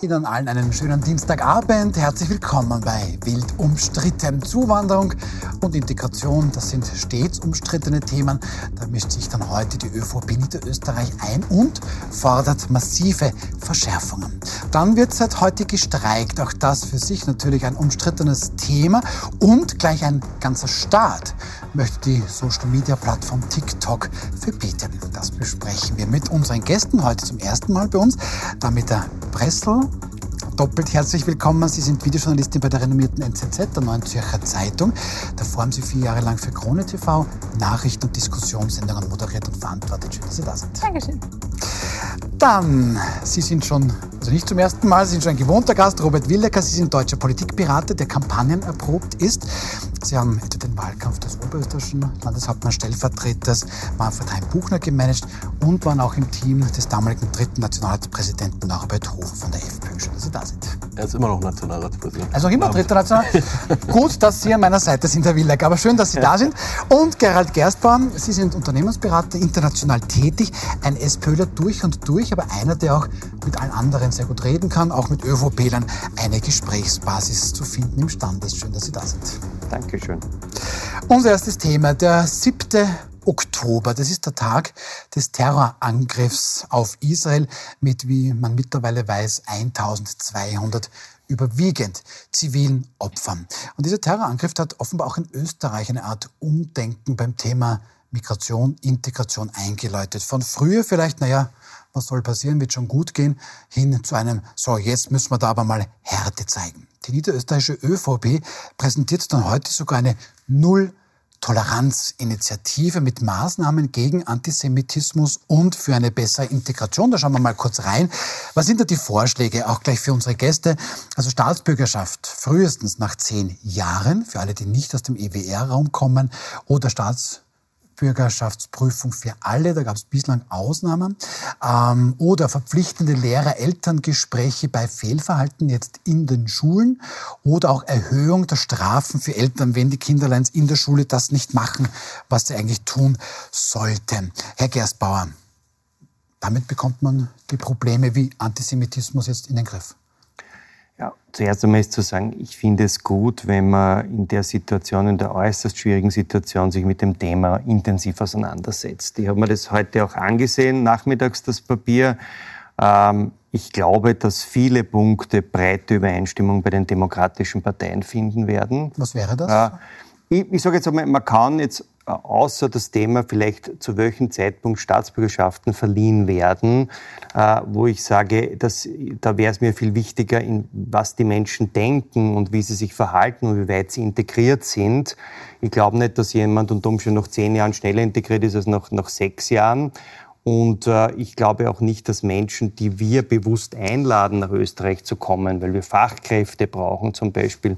Ihnen allen einen schönen Dienstagabend. Herzlich willkommen bei Wild umstritten. Zuwanderung und Integration, das sind stets umstrittene Themen. Da mischt sich dann heute die ÖVP Niederösterreich ein und fordert massive Verschärfungen. Dann wird seit heute gestreikt. Auch das für sich natürlich ein umstrittenes Thema und gleich ein ganzer Staat möchte die Social-Media-Plattform TikTok verbieten. Das besprechen wir mit unseren Gästen heute zum ersten Mal bei uns. Damit der Pressel, doppelt herzlich willkommen. Sie sind Videojournalistin bei der renommierten NZZ, der Neuen Zürcher Zeitung. Davor haben Sie vier Jahre lang für Krone TV Nachrichten- und Diskussionssendungen moderiert und verantwortet. Schön, dass Sie da sind. Dankeschön. Dann, Sie sind schon, also nicht zum ersten Mal, Sie sind schon ein gewohnter Gast, Robert Willecker. Sie sind deutscher Politikberater, der Kampagnen erprobt ist. Sie haben etwa den Wahlkampf des oberösterreichischen Landeshauptmanns Stellvertreters Manfred Heim-Buchner gemanagt und waren auch im Team des damaligen dritten Nationalratspräsidenten Norbert Hofer von der FPÖ. Schön, dass Sie da sind. Er ist immer noch Nationalratspräsident. Also immer dritter National. Gut, dass Sie an meiner Seite sind, Herr Willecker, aber schön, dass Sie da sind. Und Gerald Gerstbaum, Sie sind Unternehmensberater, international tätig, ein SPÖler durch und durch, aber einer, der auch mit allen anderen sehr gut reden kann, auch mit ÖVP-Lern eine Gesprächsbasis zu finden imstande ist. Schön, dass Sie da sind. Dankeschön. Unser erstes Thema, der 7. Oktober. Das ist der Tag des Terrorangriffs auf Israel mit, wie man mittlerweile weiß, 1200 überwiegend zivilen Opfern. Und dieser Terrorangriff hat offenbar auch in Österreich eine Art Umdenken beim Thema Migration, Integration eingeläutet. Von früher vielleicht, naja, was soll passieren, wird schon gut gehen, hin zu einem, so, jetzt müssen wir da aber mal Härte zeigen. Die niederösterreichische ÖVP präsentiert dann heute sogar eine Null Toleranzinitiative mit Maßnahmen gegen Antisemitismus und für eine bessere Integration. Da schauen wir mal kurz rein. Was sind da die Vorschläge, auch gleich für unsere Gäste? Also Staatsbürgerschaft frühestens nach zehn Jahren, für alle, die nicht aus dem EWR-Raum kommen, oder Staats Bürgerschaftsprüfung für alle, da gab es bislang Ausnahmen, ähm, oder verpflichtende Lehrer-Elterngespräche bei Fehlverhalten jetzt in den Schulen oder auch Erhöhung der Strafen für Eltern, wenn die Kinderleins in der Schule das nicht machen, was sie eigentlich tun sollten. Herr Gerstbauer, damit bekommt man die Probleme wie Antisemitismus jetzt in den Griff. Ja, zuerst einmal ist zu sagen, ich finde es gut, wenn man in der Situation, in der äußerst schwierigen Situation, sich mit dem Thema intensiv auseinandersetzt. Ich habe mir das heute auch angesehen, nachmittags das Papier. Ähm, ich glaube, dass viele Punkte breite Übereinstimmung bei den demokratischen Parteien finden werden. Was wäre das? Ich, ich sage jetzt einmal, man kann jetzt außer das Thema vielleicht zu welchem Zeitpunkt Staatsbürgerschaften verliehen werden, äh, wo ich sage, dass, da wäre es mir viel wichtiger, in was die Menschen denken und wie sie sich verhalten und wie weit sie integriert sind. Ich glaube nicht, dass jemand unter Umständen nach zehn Jahren schneller integriert ist als nach, nach sechs Jahren. Und äh, ich glaube auch nicht, dass Menschen, die wir bewusst einladen, nach Österreich zu kommen, weil wir Fachkräfte brauchen zum Beispiel,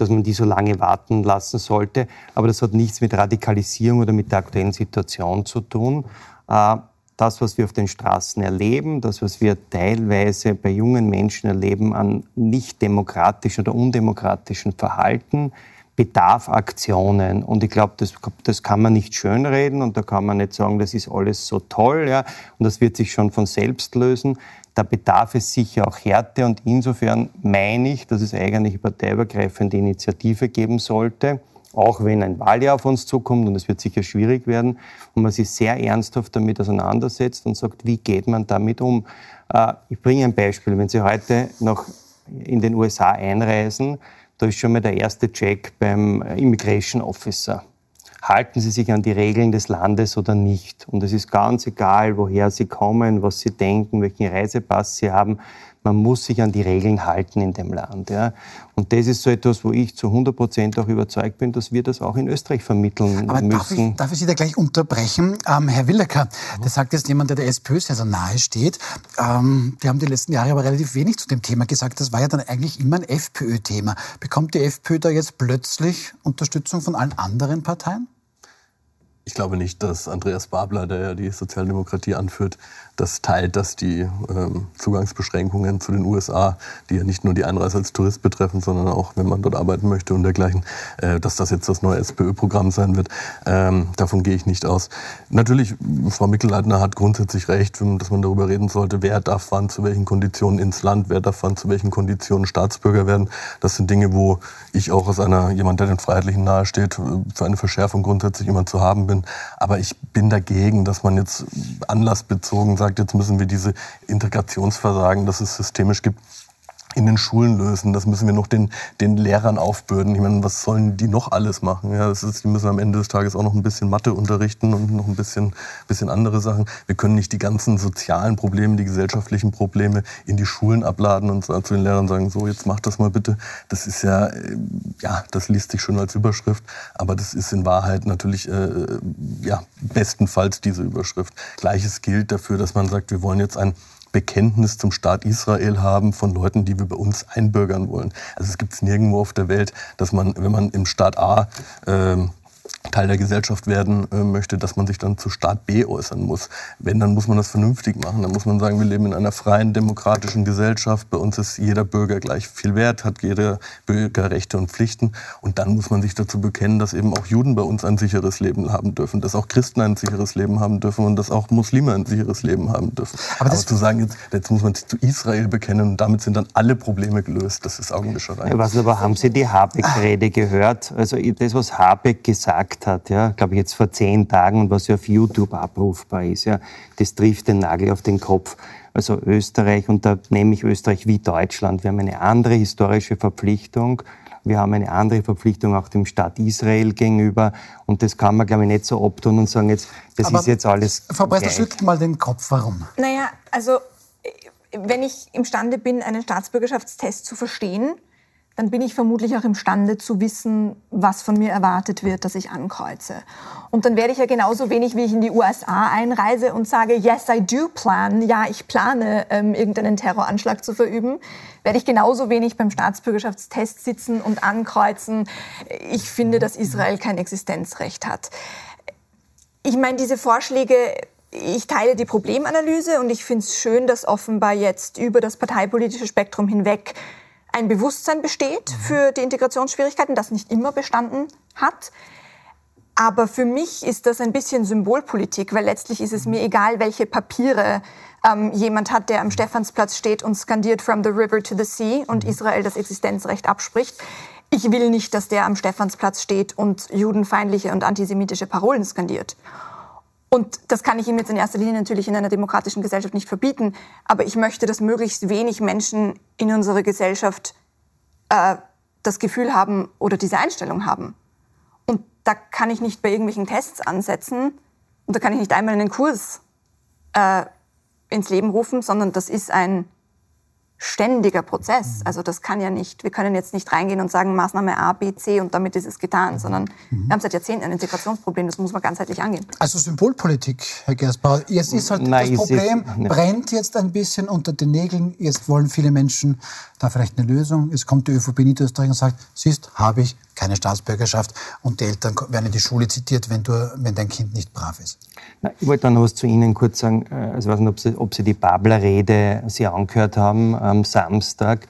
dass man die so lange warten lassen sollte. Aber das hat nichts mit Radikalisierung oder mit der aktuellen Situation zu tun. Äh, das, was wir auf den Straßen erleben, das, was wir teilweise bei jungen Menschen erleben an nicht demokratischen oder undemokratischen Verhalten, bedarf Aktionen. Und ich glaube, das, das kann man nicht schönreden und da kann man nicht sagen, das ist alles so toll, ja, und das wird sich schon von selbst lösen. Da bedarf es sicher auch Härte und insofern meine ich, dass es eigentlich eine parteiübergreifende Initiative geben sollte, auch wenn ein Wahljahr auf uns zukommt und es wird sicher schwierig werden und man sich sehr ernsthaft damit auseinandersetzt und sagt, wie geht man damit um? Äh, ich bringe ein Beispiel. Wenn Sie heute noch in den USA einreisen, da ist schon mal der erste Check beim Immigration Officer halten sie sich an die Regeln des Landes oder nicht. Und es ist ganz egal, woher sie kommen, was sie denken, welchen Reisepass sie haben. Man muss sich an die Regeln halten in dem Land. Ja. Und das ist so etwas, wo ich zu 100 Prozent auch überzeugt bin, dass wir das auch in Österreich vermitteln Aber müssen. Darf ich, darf ich Sie da gleich unterbrechen? Ähm, Herr Willecker, das sagt jetzt jemand, der der SPÖ sehr, sehr nahe steht. Ähm, die haben die letzten Jahre aber relativ wenig zu dem Thema gesagt. Das war ja dann eigentlich immer ein FPÖ-Thema. Bekommt die FPÖ da jetzt plötzlich Unterstützung von allen anderen Parteien? Ich glaube nicht, dass Andreas Babler, der ja die Sozialdemokratie anführt, das teilt, dass die ähm, Zugangsbeschränkungen zu den USA, die ja nicht nur die Einreise als Tourist betreffen, sondern auch, wenn man dort arbeiten möchte und dergleichen, äh, dass das jetzt das neue SPÖ-Programm sein wird. Ähm, davon gehe ich nicht aus. Natürlich, Frau Mickelleitner hat grundsätzlich recht, dass man darüber reden sollte, wer darf wann zu welchen Konditionen ins Land, wer darf wann zu welchen Konditionen Staatsbürger werden. Das sind Dinge, wo ich auch als einer, jemand, der den Freiheitlichen nahesteht, für eine Verschärfung grundsätzlich immer zu haben bin. Aber ich bin dagegen, dass man jetzt anlassbezogen sagt, jetzt müssen wir diese Integrationsversagen, das es systemisch gibt, in den Schulen lösen. Das müssen wir noch den, den Lehrern aufbürden. Ich meine, was sollen die noch alles machen? Ja, das ist, die müssen am Ende des Tages auch noch ein bisschen Mathe unterrichten und noch ein bisschen, bisschen andere Sachen. Wir können nicht die ganzen sozialen Probleme, die gesellschaftlichen Probleme in die Schulen abladen und zu den Lehrern sagen, so, jetzt mach das mal bitte. Das ist ja, äh, ja, das liest sich schon als Überschrift, aber das ist in Wahrheit natürlich, äh, ja, bestenfalls diese Überschrift. Gleiches gilt dafür, dass man sagt, wir wollen jetzt ein Bekenntnis zum Staat Israel haben von Leuten, die wir bei uns einbürgern wollen. Also es gibt es nirgendwo auf der Welt, dass man, wenn man im Staat A ähm, Teil der Gesellschaft werden äh, möchte, dass man sich dann zu Staat B äußern muss. Wenn, dann muss man das vernünftig machen. Dann muss man sagen, wir leben in einer freien, demokratischen Gesellschaft. Bei uns ist jeder Bürger gleich viel wert, hat jeder Bürger Rechte und Pflichten. Und dann muss man sich dazu bekennen, dass eben auch Juden bei uns ein sicheres Leben haben dürfen, dass auch Christen ein sicheres Leben haben dürfen und dass auch Muslime ein sicheres Leben haben dürfen. Aber, Aber zu sagen, jetzt, jetzt, muss man sich zu Israel bekennen und damit sind dann alle Probleme gelöst, das ist Augenwischerei. Was aber haben Sie die Habeck-Rede gehört? Also das, was Habeck gesagt gesagt hat, ja, glaube ich jetzt vor zehn Tagen und was ja auf YouTube abrufbar ist, ja, das trifft den Nagel auf den Kopf. Also Österreich, und da nehme ich Österreich wie Deutschland, wir haben eine andere historische Verpflichtung. Wir haben eine andere Verpflichtung auch dem Staat Israel gegenüber. Und das kann man, glaube ich, nicht so abtun und sagen, jetzt, das Aber ist jetzt alles. Frau Prester, schüttelt mal den Kopf. Warum? Naja, also, wenn ich imstande bin, einen Staatsbürgerschaftstest zu verstehen, dann bin ich vermutlich auch imstande zu wissen, was von mir erwartet wird, dass ich ankreuze. Und dann werde ich ja genauso wenig, wie ich in die USA einreise und sage, yes, I do plan, ja, ich plane, ähm, irgendeinen Terroranschlag zu verüben, werde ich genauso wenig beim Staatsbürgerschaftstest sitzen und ankreuzen, ich finde, dass Israel kein Existenzrecht hat. Ich meine, diese Vorschläge ich teile die Problemanalyse und ich finde es schön, dass offenbar jetzt über das parteipolitische Spektrum hinweg ein Bewusstsein besteht mhm. für die Integrationsschwierigkeiten, das nicht immer bestanden hat. Aber für mich ist das ein bisschen Symbolpolitik, weil letztlich ist es mir egal, welche Papiere ähm, jemand hat, der am Stephansplatz steht und skandiert From the River to the Sea und mhm. Israel das Existenzrecht abspricht. Ich will nicht, dass der am Stephansplatz steht und judenfeindliche und antisemitische Parolen skandiert. Und das kann ich ihm jetzt in erster Linie natürlich in einer demokratischen Gesellschaft nicht verbieten. Aber ich möchte, dass möglichst wenig Menschen in unserer Gesellschaft äh, das Gefühl haben oder diese Einstellung haben. Und da kann ich nicht bei irgendwelchen Tests ansetzen und da kann ich nicht einmal einen Kurs äh, ins Leben rufen, sondern das ist ein ständiger Prozess. Mhm. Also das kann ja nicht, wir können jetzt nicht reingehen und sagen Maßnahme A, B, C und damit ist es getan, sondern mhm. wir haben seit Jahrzehnten ein Integrationsproblem, das muss man ganzheitlich angehen. Also Symbolpolitik, Herr Gersbauer. Jetzt ist halt Nein, das Problem, ist, brennt jetzt ein bisschen unter den Nägeln. Jetzt wollen viele Menschen da vielleicht eine Lösung. Es kommt die ÖVP Niederösterreich und sagt, siehst, habe ich keine Staatsbürgerschaft und die Eltern werden in die Schule zitiert, wenn, du, wenn dein Kind nicht brav ist. Na, ich wollte dann noch was zu Ihnen kurz sagen. Äh, also ich weiß nicht, ob Sie, ob Sie die Babler-Rede Sie angehört haben am Samstag.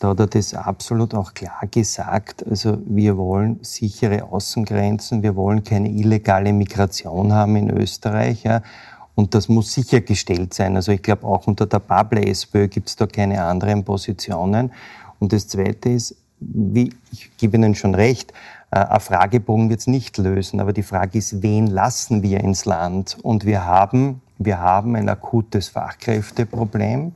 Da hat er das absolut auch klar gesagt. Also wir wollen sichere Außengrenzen, wir wollen keine illegale Migration haben in Österreich. Ja. Und das muss sichergestellt sein. Also ich glaube, auch unter der Babler-SPÖ gibt es da keine anderen Positionen. Und das Zweite ist, wie, ich gebe Ihnen schon recht, ein Fragebogen wird es nicht lösen, aber die Frage ist, wen lassen wir ins Land? Und wir haben, wir haben ein akutes Fachkräfteproblem.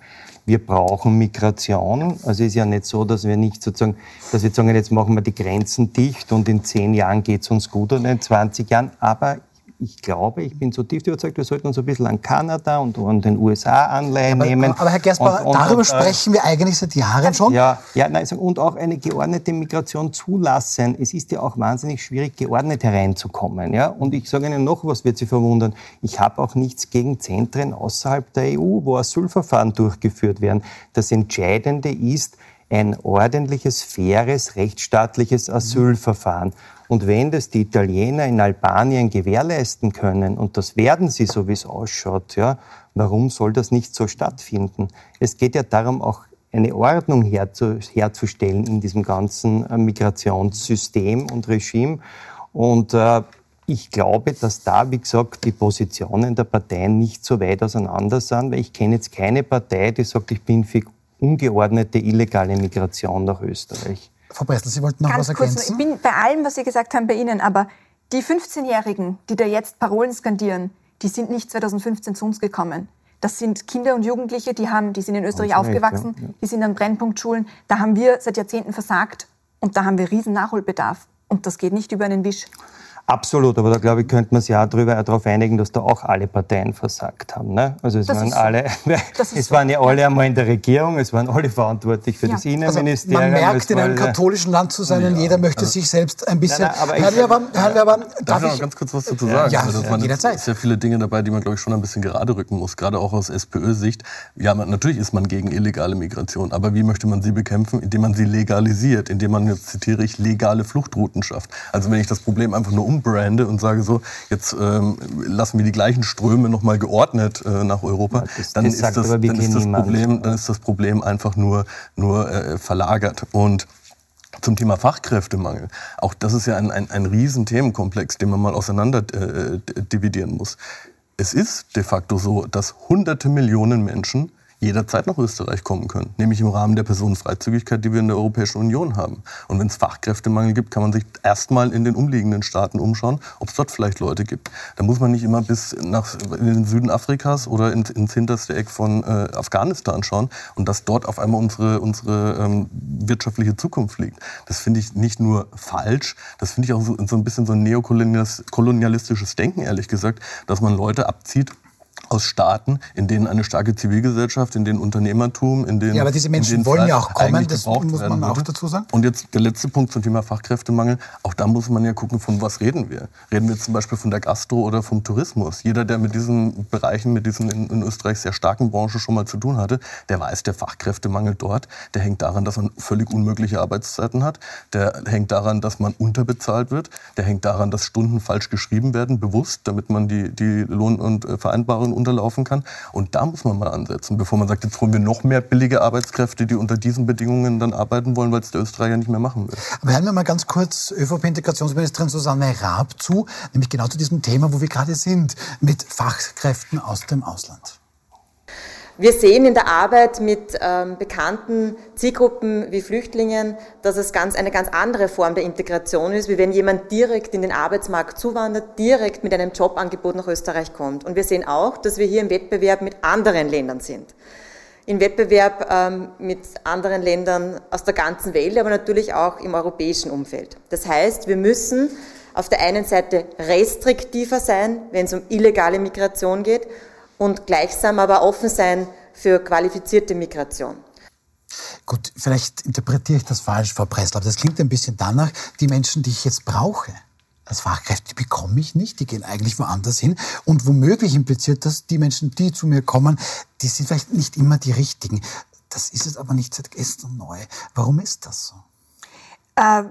Wir brauchen Migration. Also es ist ja nicht so, dass wir nicht sozusagen, dass wir sagen, jetzt machen wir die Grenzen dicht und in zehn Jahren geht es uns gut oder in 20 Jahren. Aber ich glaube, ich bin zutiefst überzeugt, wir sollten uns ein bisschen an Kanada und an den USA Anleihen aber, nehmen. Aber Herr Gersbauer, und, und, darüber und, sprechen wir eigentlich seit Jahren schon. Ja, ja nein, und auch eine geordnete Migration zulassen. Es ist ja auch wahnsinnig schwierig, geordnet hereinzukommen. Ja? Und ich sage Ihnen noch, was wird Sie verwundern. Ich habe auch nichts gegen Zentren außerhalb der EU, wo Asylverfahren durchgeführt werden. Das Entscheidende ist, ein ordentliches, faires, rechtsstaatliches Asylverfahren. Und wenn das die Italiener in Albanien gewährleisten können, und das werden sie, so wie es ausschaut, ja, warum soll das nicht so stattfinden? Es geht ja darum, auch eine Ordnung herzu, herzustellen in diesem ganzen äh, Migrationssystem und Regime. Und äh, ich glaube, dass da, wie gesagt, die Positionen der Parteien nicht so weit auseinander sind, weil ich kenne jetzt keine Partei, die sagt, ich bin für ungeordnete illegale Migration nach Österreich. Frau Bressel, Sie wollten noch Ganz was kurz, ergänzen? ich bin bei allem, was Sie gesagt haben, bei Ihnen, aber die 15-Jährigen, die da jetzt Parolen skandieren, die sind nicht 2015 zu uns gekommen. Das sind Kinder und Jugendliche, die, haben, die sind in Österreich recht, aufgewachsen, ja, ja. die sind an Brennpunktschulen. Da haben wir seit Jahrzehnten versagt und da haben wir riesen Nachholbedarf. Und das geht nicht über einen Wisch. Absolut, aber da glaube ich, könnte man sich auch darüber, darauf einigen, dass da auch alle Parteien versagt haben. Ne? Also es Das waren so. alle, es so. waren ja alle einmal in der Regierung, es waren alle verantwortlich für Ja. das Also Innenministerium. man merkt, in einem katholischen Land zu sein und jeder möchte sich selbst ein bisschen... Nein, nein, aber ich- Herr Weber, Herr Darf darf ich noch ganz kurz was dazu sagen? Ja, das waren jederzeit. sehr viele Dinge dabei, die man, glaube ich, schon ein bisschen gerade rücken muss. Gerade auch aus SPÖ-Sicht. Ja, man, natürlich ist man gegen illegale Migration. Aber wie möchte man sie bekämpfen? Indem man sie legalisiert. Indem man, jetzt zitiere ich, legale Fluchtrouten schafft. Also wenn ich das Problem einfach nur umbrande und sage so, jetzt ähm, lassen wir die gleichen Ströme nochmal geordnet äh, nach Europa, das- dann, das ist das, dann, ist das. Problem, dann ist das Problem einfach nur, nur äh, verlagert. Und zum Thema Fachkräftemangel. Auch das ist ja ein, ein, ein riesen Themenkomplex, den man mal auseinander äh, dividieren muss. Es ist de facto so, dass hunderte Millionen Menschen jederzeit nach Österreich kommen können, nämlich im Rahmen der Personenfreizügigkeit, die wir in der Europäischen Union haben. Und wenn es Fachkräftemangel gibt, kann man sich erstmal in den umliegenden Staaten umschauen, ob es dort vielleicht Leute gibt. Da muss man nicht immer bis nach in den Süden Afrikas oder ins, ins hinterste Eck von äh, Afghanistan schauen und dass dort auf einmal unsere, unsere ähm, wirtschaftliche Zukunft liegt. Das finde ich nicht nur falsch, das finde ich auch so, so ein bisschen so ein neokolonialistisches Denken, ehrlich gesagt, dass man Leute abzieht aus Staaten, in denen eine starke Zivilgesellschaft, in denen Unternehmertum, in denen Ja, aber diese Menschen wollen ja auch kommen, das muss man auch dazu sagen. Und jetzt der letzte Punkt zum Thema Fachkräftemangel. Auch da muss man ja gucken, von was reden wir. Reden wir zum Beispiel von der Gastro oder vom Tourismus. Jeder, der mit diesen Bereichen, mit diesen in, in Österreich sehr starken Branchen schon mal zu tun hatte, der weiß, der Fachkräftemangel dort, der hängt daran, dass man völlig unmögliche Arbeitszeiten hat. Der hängt daran, dass man unterbezahlt wird. Der hängt daran, dass Stunden falsch geschrieben werden, bewusst, damit man die, die Lohn- und äh, Vereinbarungen unterlaufen kann. Und da muss man mal ansetzen, bevor man sagt, jetzt holen wir noch mehr billige Arbeitskräfte, die unter diesen Bedingungen dann arbeiten wollen, weil es der Österreicher nicht mehr machen will. Aber hören wir mal ganz kurz ÖVP-Integrationsministerin Susanne Raab zu, nämlich genau zu diesem Thema, wo wir gerade sind, mit Fachkräften aus dem Ausland. Wir sehen in der Arbeit mit ähm, bekannten Zielgruppen wie Flüchtlingen, dass es ganz, eine ganz andere Form der Integration ist, wie wenn jemand direkt in den Arbeitsmarkt zuwandert, direkt mit einem Jobangebot nach Österreich kommt. Und wir sehen auch, dass wir hier im Wettbewerb mit anderen Ländern sind. Im Wettbewerb ähm, mit anderen Ländern aus der ganzen Welt, aber natürlich auch im europäischen Umfeld. Das heißt, wir müssen auf der einen Seite restriktiver sein, wenn es um illegale Migration geht, und gleichsam aber offen sein für qualifizierte Migration. Gut, vielleicht interpretiere ich das falsch, Frau Pressler, aber das klingt ein bisschen danach, die Menschen, die ich jetzt brauche, als Fachkräfte, die bekomme ich nicht, die gehen eigentlich woanders hin. Und womöglich impliziert das, die Menschen, die zu mir kommen, die sind vielleicht nicht immer die richtigen. Das ist es aber nicht seit gestern neu. Warum ist das so? Äh,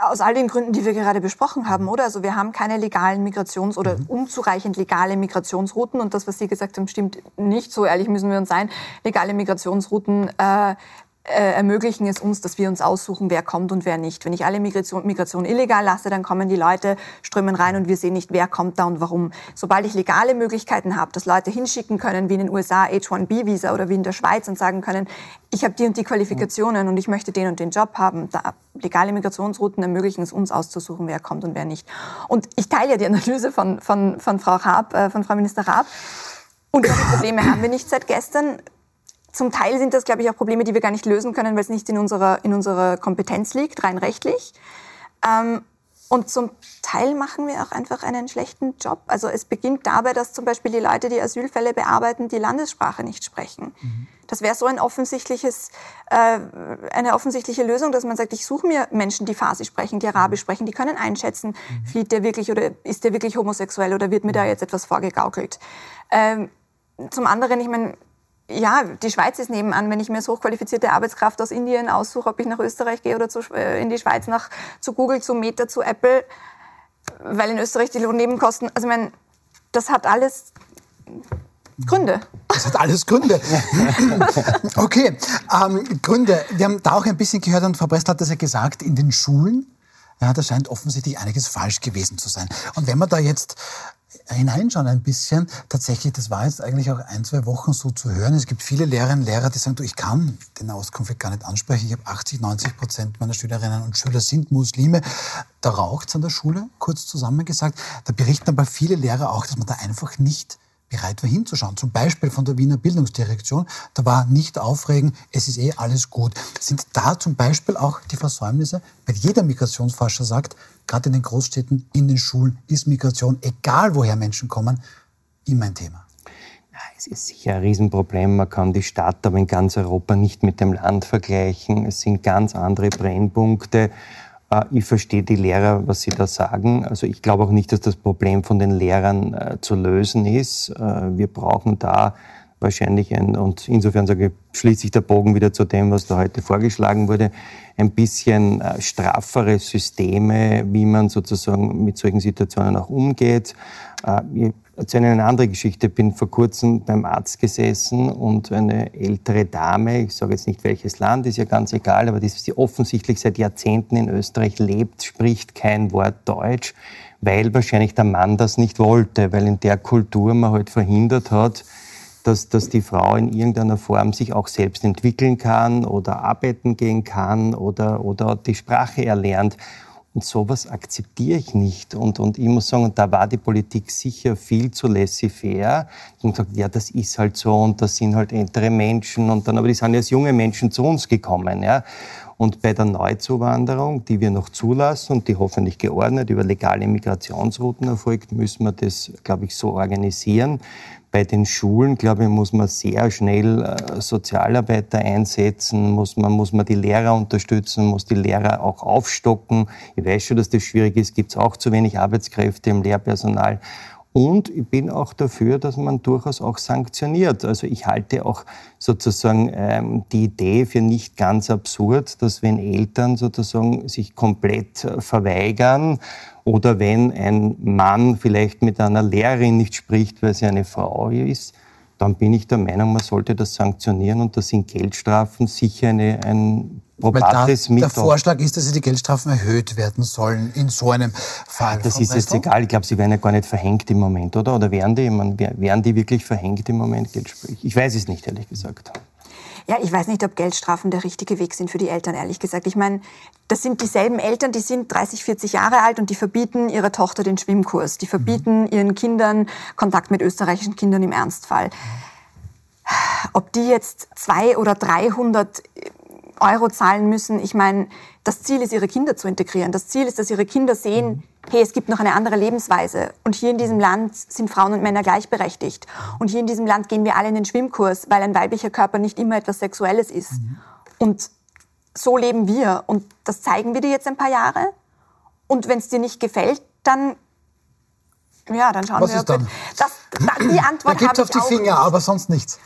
aus all den Gründen, die wir gerade besprochen haben, oder? Also wir haben keine legalen Migrations- oder unzureichend legale Migrationsrouten und das, was Sie gesagt haben, stimmt nicht. So ehrlich müssen wir uns sein. Legale Migrationsrouten äh, ermöglichen es uns, dass wir uns aussuchen, wer kommt und wer nicht. Wenn ich alle Migration, Migration illegal lasse, dann kommen die Leute, strömen rein und wir sehen nicht, wer kommt da und warum. Sobald ich legale Möglichkeiten habe, dass Leute hinschicken können, wie in den USA H-1B-Visa oder wie in der Schweiz und sagen können, ich habe die und die Qualifikationen und ich möchte den und den Job haben, da legale Migrationsrouten ermöglichen es uns auszusuchen, wer kommt und wer nicht. Und ich teile ja die Analyse von, von, von Frau Raab, äh, von Frau Minister Raab. Und solche Probleme haben wir nicht seit gestern. Zum Teil sind das, glaube ich, auch Probleme, die wir gar nicht lösen können, weil es nicht in unserer, in unserer Kompetenz liegt, rein rechtlich. Ähm, und zum Teil machen wir auch einfach einen schlechten Job. Also es beginnt dabei, dass zum Beispiel die Leute, die Asylfälle bearbeiten, die Landessprache nicht sprechen. Das wäre so ein offensichtliches, äh, eine offensichtliche Lösung, dass man sagt, ich suche mir Menschen, die Farsi sprechen, die Arabisch sprechen, die können einschätzen, flieht der wirklich oder ist der wirklich homosexuell oder wird mir da jetzt etwas vorgegaukelt. Ähm, zum anderen, ich meine, ja, die Schweiz ist nebenan. Wenn ich mir als hochqualifizierte Arbeitskraft aus Indien aussuche, ob ich nach Österreich gehe oder zu, äh, in die Schweiz, nach, zu Google, zu Meta, zu Apple, weil in Österreich die Lohnnebenkosten, also ich meine, das hat alles Gründe. Das hat alles Gründe. okay, ähm, Gründe. Wir haben da auch ein bisschen gehört und Frau Brest hat das ja gesagt, in den Schulen, ja, da scheint offensichtlich einiges falsch gewesen zu sein. Und wenn man da jetzt hineinschauen ein bisschen. Tatsächlich, das war jetzt eigentlich auch ein, zwei Wochen so zu hören. Es gibt viele Lehrerinnen und Lehrer, die sagen, du, ich kann den Auskonflikt gar nicht ansprechen. Ich habe 80, 90 Prozent meiner Schülerinnen und Schüler sind Muslime. Da raucht es an der Schule, kurz zusammengesagt. Da berichten aber viele Lehrer auch, dass man da einfach nicht bereit war hinzuschauen. Zum Beispiel von der Wiener Bildungsdirektion. Da war nicht aufregen, es ist eh alles gut. Sind da zum Beispiel auch die Versäumnisse, weil jeder Migrationsforscher sagt, gerade in den Großstädten, in den Schulen ist Migration, egal woher Menschen kommen, immer ein Thema. Es ist sicher ein Riesenproblem. Man kann die Stadt aber in ganz Europa nicht mit dem Land vergleichen. Es sind ganz andere Brennpunkte. Äh, ich verstehe die Lehrer, was sie da sagen. Also ich glaube auch nicht, dass das Problem von den Lehrern äh, zu lösen ist. Äh, wir brauchen da wahrscheinlich ein, und insofern sage ich, schließt sich der Bogen wieder zu dem, was da heute vorgeschlagen wurde, ein bisschen straffere Systeme, wie man sozusagen mit solchen Situationen auch umgeht. Ich erzähle eine andere Geschichte. Ich bin vor kurzem beim Arzt gesessen und eine ältere Dame, ich sage jetzt nicht welches Land, ist ja ganz egal, aber die, die offensichtlich seit Jahrzehnten in Österreich lebt, spricht kein Wort Deutsch, weil wahrscheinlich der Mann das nicht wollte, weil in der Kultur man halt verhindert hat, dass, dass die Frau in irgendeiner Form sich auch selbst entwickeln kann oder arbeiten gehen kann oder, oder die Sprache erlernt. Und sowas akzeptiere ich nicht. Und, und ich muss sagen, da war die Politik sicher viel zu laissez-faire. Und gesagt, ja, das ist halt so und das sind halt ältere Menschen. Und dann, aber die sind ja als junge Menschen zu uns gekommen. Ja. Und bei der Neuzuwanderung, die wir noch zulassen und die hoffentlich geordnet über legale Migrationsrouten erfolgt, müssen wir das, glaube ich, so organisieren, bei den Schulen, glaube ich, muss man sehr schnell äh, Sozialarbeiter einsetzen, muss man, muss man die Lehrer unterstützen, muss die Lehrer auch aufstocken. Ich weiß schon, dass das schwierig ist, gibt es auch zu wenig Arbeitskräfte im Lehrpersonal. Und ich bin auch dafür, dass man durchaus auch sanktioniert. Also ich halte auch sozusagen ähm, die Idee für nicht ganz absurd, dass wenn Eltern sozusagen sich komplett äh, verweigern oder wenn ein Mann vielleicht mit einer Lehrerin nicht spricht, weil sie eine Frau ist, dann bin ich der Meinung, man sollte das sanktionieren und da sind Geldstrafen sicher eine, ein probates Mittel. Der Vorschlag ist, dass die Geldstrafen erhöht werden sollen in so einem Fall. Das ist jetzt egal. Ich glaube, sie werden ja gar nicht verhängt im Moment, oder? Oder werden die, meine, werden die wirklich verhängt im Moment? Ich weiß es nicht, ehrlich gesagt. Ja, ich weiß nicht, ob Geldstrafen der richtige Weg sind für die Eltern, ehrlich gesagt. Ich meine, das sind dieselben Eltern, die sind 30, 40 Jahre alt und die verbieten ihrer Tochter den Schwimmkurs. Die verbieten ihren Kindern Kontakt mit österreichischen Kindern im Ernstfall. Ob die jetzt zwei oder 300 Euro zahlen müssen. Ich meine, das Ziel ist, ihre Kinder zu integrieren. Das Ziel ist, dass ihre Kinder sehen, hey, es gibt noch eine andere Lebensweise. Und hier in diesem Land sind Frauen und Männer gleichberechtigt. Und hier in diesem Land gehen wir alle in den Schwimmkurs, weil ein weiblicher Körper nicht immer etwas Sexuelles ist. Und so leben wir. Und das zeigen wir dir jetzt ein paar Jahre. Und wenn es dir nicht gefällt, dann ja, dann schauen Was wir. Ist dann? Das, die Antwort da gibt's auf die Finger, aber sonst nichts.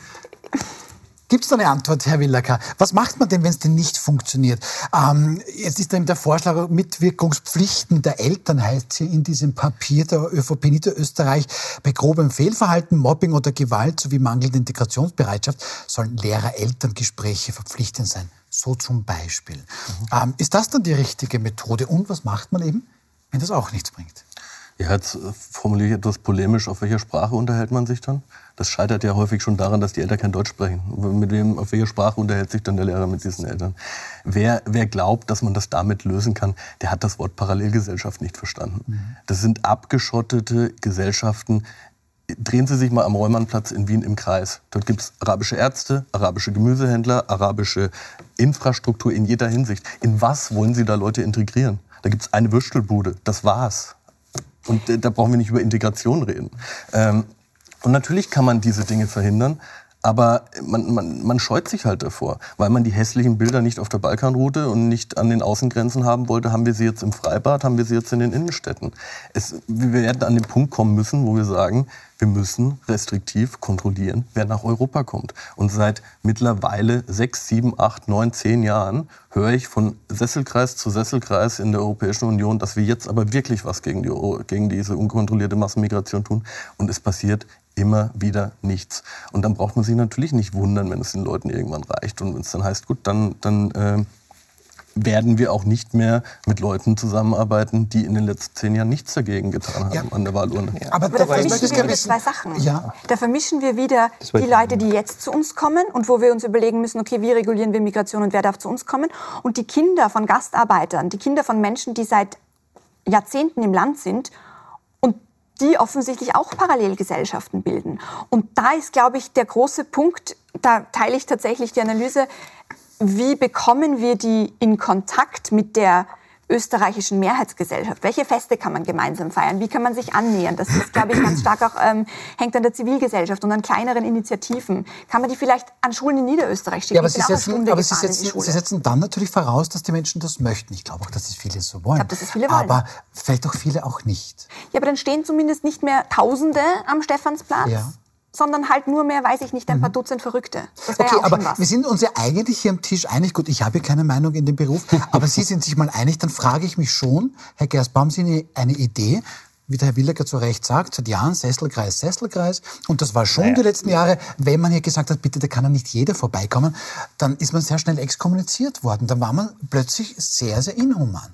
Gibt es da eine Antwort, Herr Willacker? Was macht man denn, wenn es denn nicht funktioniert? Ähm, jetzt ist da eben der Vorschlag, Mitwirkungspflichten der Eltern heißt hier in diesem Papier der ÖVP Niederösterreich. Bei grobem Fehlverhalten, Mobbing oder Gewalt sowie mangelnder Integrationsbereitschaft sollen Lehrer-Elterngespräche verpflichtend sein. So zum Beispiel. Mhm. Ähm, ist das dann die richtige Methode? Und was macht man eben, wenn das auch nichts bringt? Ja, jetzt äh, formuliere ich etwas polemisch. Auf welcher Sprache unterhält man sich dann? Das scheitert ja häufig schon daran, dass die Eltern kein Deutsch sprechen. Mit wem, auf welcher Sprache unterhält sich dann der Lehrer mit diesen Eltern? Wer, wer glaubt, dass man das damit lösen kann, der hat das Wort Parallelgesellschaft nicht verstanden. Mhm. Das sind abgeschottete Gesellschaften. Drehen Sie sich mal am Reumannplatz in Wien im Kreis. Dort gibt es arabische Ärzte, arabische Gemüsehändler, arabische Infrastruktur in jeder Hinsicht. In was wollen Sie da Leute integrieren? Da gibt es eine Würstelbude. Das war's. Und äh, da brauchen wir nicht über Integration reden. Ähm, und natürlich kann man diese Dinge verhindern, Aber man, man, man scheut sich halt davor, weil man die hässlichen Bilder nicht auf der Balkanroute und nicht an den Außengrenzen haben wollte, haben wir sie jetzt im Freibad, haben wir sie jetzt in den Innenstädten. Es, wir werden an den Punkt kommen müssen, wo wir sagen, wir müssen restriktiv kontrollieren, wer nach Europa kommt. Und seit mittlerweile sechs, sieben, acht, neun, zehn Jahren höre ich von Sesselkreis zu Sesselkreis in der Europäischen Union, dass wir jetzt aber wirklich was gegen, die, gegen diese unkontrollierte Massenmigration tun. Und es passiert immer wieder nichts. Und dann braucht man sich natürlich nicht wundern, wenn es den Leuten irgendwann reicht. Und wenn es dann heißt, gut, dann, dann äh, werden wir auch nicht mehr mit Leuten zusammenarbeiten, die in den letzten zehn Jahren nichts dagegen getan haben ja. an der Wahlurne. Ja. Aber, Aber da vermischen wir wieder zwei Sachen. Ja. Da vermischen wir wieder die Leute, die jetzt zu uns kommen und wo wir uns überlegen müssen, okay, wie regulieren wir Migration und wer darf zu uns kommen? Und die Kinder von Gastarbeitern, die Kinder von Menschen, die seit Jahrzehnten im Land sind die offensichtlich auch Parallelgesellschaften bilden. Und da ist, glaube ich, der große Punkt, da teile ich tatsächlich die Analyse, wie bekommen wir die in Kontakt mit der österreichischen Mehrheitsgesellschaft? Welche Feste kann man gemeinsam feiern? Wie kann man sich annähern? Das ist, glaube ich, ganz stark auch ähm, hängt an der Zivilgesellschaft und an kleineren Initiativen. Kann man die vielleicht an Schulen in Niederösterreich schicken? Ja, aber, Sie setzen, aber Sie, setzen, Sie setzen dann natürlich voraus, dass die Menschen das möchten. Ich glaube auch, dass es viele so wollen. Ich glaube, dass es viele wollen. Aber vielleicht auch viele auch nicht. Ja, aber dann stehen zumindest nicht mehr Tausende am Stephansplatz. Ja sondern halt nur mehr, weiß ich nicht, ein paar mhm. Dutzend Verrückte. Das okay, ja aber wir sind uns ja eigentlich hier am Tisch einig. Gut, ich habe ja keine Meinung in dem Beruf, aber Sie sind sich mal einig. Dann frage ich mich schon, Herr Gerstbaum, Sie eine, eine Idee, wie der Herr Willecker zu Recht sagt, seit Jahren Sesselkreis, Sesselkreis. Und das war schon naja. die letzten Jahre, wenn man hier gesagt hat, bitte, da kann ja nicht jeder vorbeikommen, dann ist man sehr schnell exkommuniziert worden. Dann war man plötzlich sehr, sehr inhuman.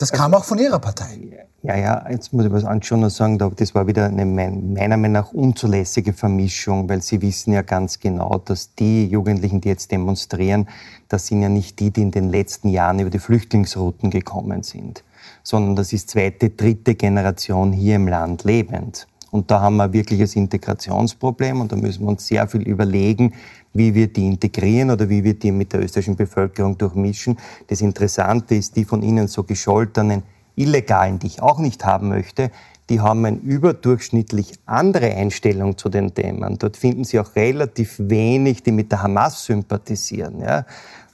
Das kam auch von Ihrer Partei. Ja, ja, jetzt muss ich was anschauen und sagen, das war wieder eine meiner Meinung nach unzulässige Vermischung, weil Sie wissen ja ganz genau, dass die Jugendlichen, die jetzt demonstrieren, das sind ja nicht die, die in den letzten Jahren über die Flüchtlingsrouten gekommen sind, sondern das ist zweite, dritte Generation hier im Land lebend. Und da haben wir wirklich das Integrationsproblem und da müssen wir uns sehr viel überlegen, wie wir die integrieren oder wie wir die mit der österreichischen Bevölkerung durchmischen. Das Interessante ist, die von Ihnen so gescholtenen Illegalen, die ich auch nicht haben möchte, die haben eine überdurchschnittlich andere Einstellung zu den Themen. Dort finden Sie auch relativ wenig, die mit der Hamas sympathisieren. Ja?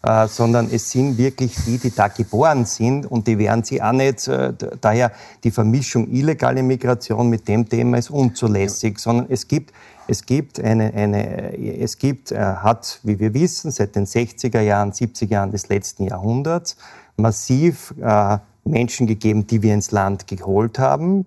Äh, sondern es sind wirklich die, die da geboren sind und die werden sie auch nicht, äh, daher die Vermischung illegale Migration mit dem Thema ist unzulässig, sondern es gibt es gibt eine, eine es gibt, äh, hat, wie wir wissen, seit den 60er Jahren, 70er Jahren des letzten Jahrhunderts massiv äh, Menschen gegeben, die wir ins Land geholt haben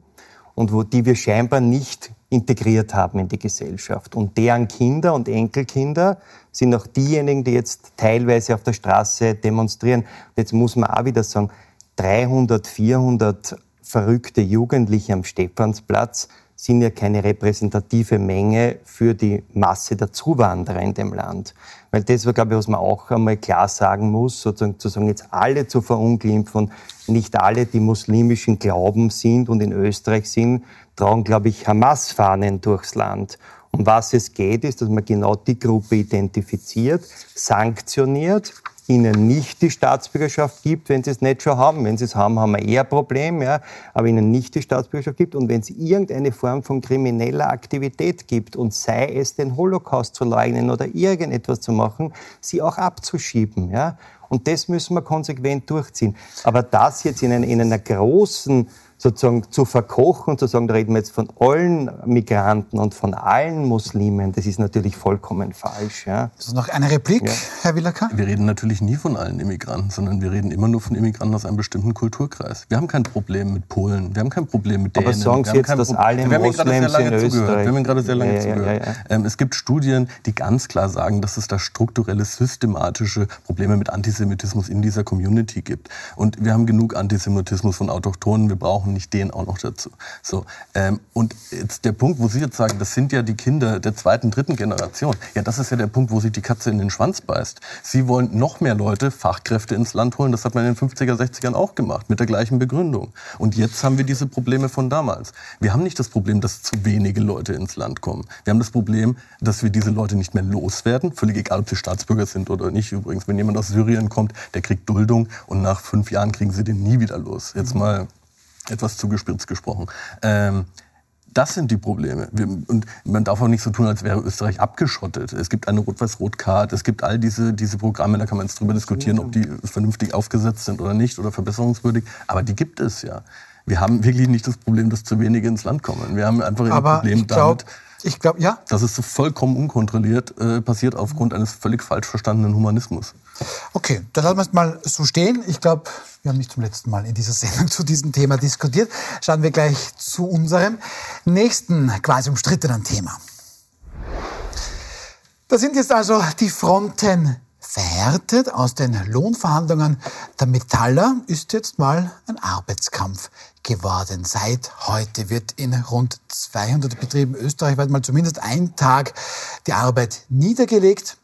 und wo, die wir scheinbar nicht integriert haben in die Gesellschaft. Und deren Kinder und Enkelkinder sind auch diejenigen, die jetzt teilweise auf der Straße demonstrieren. Und jetzt muss man auch wieder sagen, 300, 400 verrückte Jugendliche am Stephansplatz sind ja keine repräsentative Menge für die Masse der Zuwanderer in dem Land. Weil das war, glaube ich, was man auch einmal klar sagen muss, sozusagen zu sagen, jetzt alle zu verunglimpfen, nicht alle, die muslimischen Glauben sind und in Österreich sind, tragen, glaube ich, Hamas-Fahnen durchs Land. Um was es geht, ist, dass man genau die Gruppe identifiziert, sanktioniert, ihnen nicht die Staatsbürgerschaft gibt, wenn sie es nicht schon haben. Wenn sie es haben, haben wir eher ein Problem, ja, aber ihnen nicht die Staatsbürgerschaft gibt und wenn es irgendeine Form von krimineller Aktivität gibt und sei es den Holocaust zu leugnen oder irgendetwas zu machen, sie auch abzuschieben. Ja. Und das müssen wir konsequent durchziehen. Aber das jetzt in einer, in einer großen sozusagen zu verkochen und zu sagen, da reden wir jetzt von allen Migranten und von allen Muslimen, das ist natürlich vollkommen falsch. Ja. Das ist noch eine Replik, ja. Herr Willacker? Wir reden natürlich nie von allen Immigranten, sondern wir reden immer nur von Immigranten aus einem bestimmten Kulturkreis. Wir haben kein Problem mit Polen, wir haben kein Problem mit Dänen. Aber sagen Sie jetzt, dass alle Moslems in Österreich... Zugehört. Wir haben Ihnen gerade sehr lange ja, zugehört. Ähm, es gibt Studien, die ganz klar sagen, dass es da strukturelle, systematische Probleme mit Antisemitismus in dieser Community gibt. Und wir haben genug Antisemitismus von Autochtonen, wir brauchen brauchen nicht den auch noch dazu. So, ähm, und jetzt der Punkt, wo Sie jetzt sagen, das sind ja die Kinder der zweiten, dritten Generation. Ja, das ist ja der Punkt, wo sich die Katze in den Schwanz beißt. Sie wollen noch mehr Leute, Fachkräfte ins Land holen. Das hat man in den 50er, 60ern auch gemacht, mit der gleichen Begründung. Und jetzt haben wir diese Probleme von damals. Wir haben nicht das Problem, dass zu wenige Leute ins Land kommen. Wir haben das Problem, dass wir diese Leute nicht mehr loswerden. Völlig egal, ob sie Staatsbürger sind oder nicht. Übrigens, wenn jemand aus Syrien kommt, der kriegt Duldung und nach fünf Jahren kriegen sie den nie wieder los. Jetzt mal etwas zugespitzt gesprochen. Ähm, Das sind die Probleme. Wir, und man darf auch nicht so tun, als wäre Österreich abgeschottet. Es gibt eine Rot-Weiß-Rot-Card, es gibt all diese, diese Programme, da kann man jetzt drüber diskutieren, ob die vernünftig aufgesetzt sind oder nicht oder verbesserungswürdig. Aber die gibt es ja. Wir haben wirklich nicht das Problem, dass zu wenige ins Land kommen. Wir haben einfach ein Problem damit, ich glaube, ja. Dass es so vollkommen unkontrolliert äh, passiert aufgrund eines völlig falsch verstandenen Humanismus. Okay, dann lassen wir es mal so stehen. Ich glaube, wir haben nicht zum letzten Mal in dieser Sendung zu diesem Thema diskutiert. Schauen wir gleich zu unserem nächsten quasi umstrittenen Thema. Da sind jetzt also die Fronten verhärtet aus den Lohnverhandlungen der Metaller ist jetzt mal ein Arbeitskampf geworden. Seit heute wird in rund 200 Betrieben österreichweit mal zumindest ein Tag die Arbeit niedergelegt.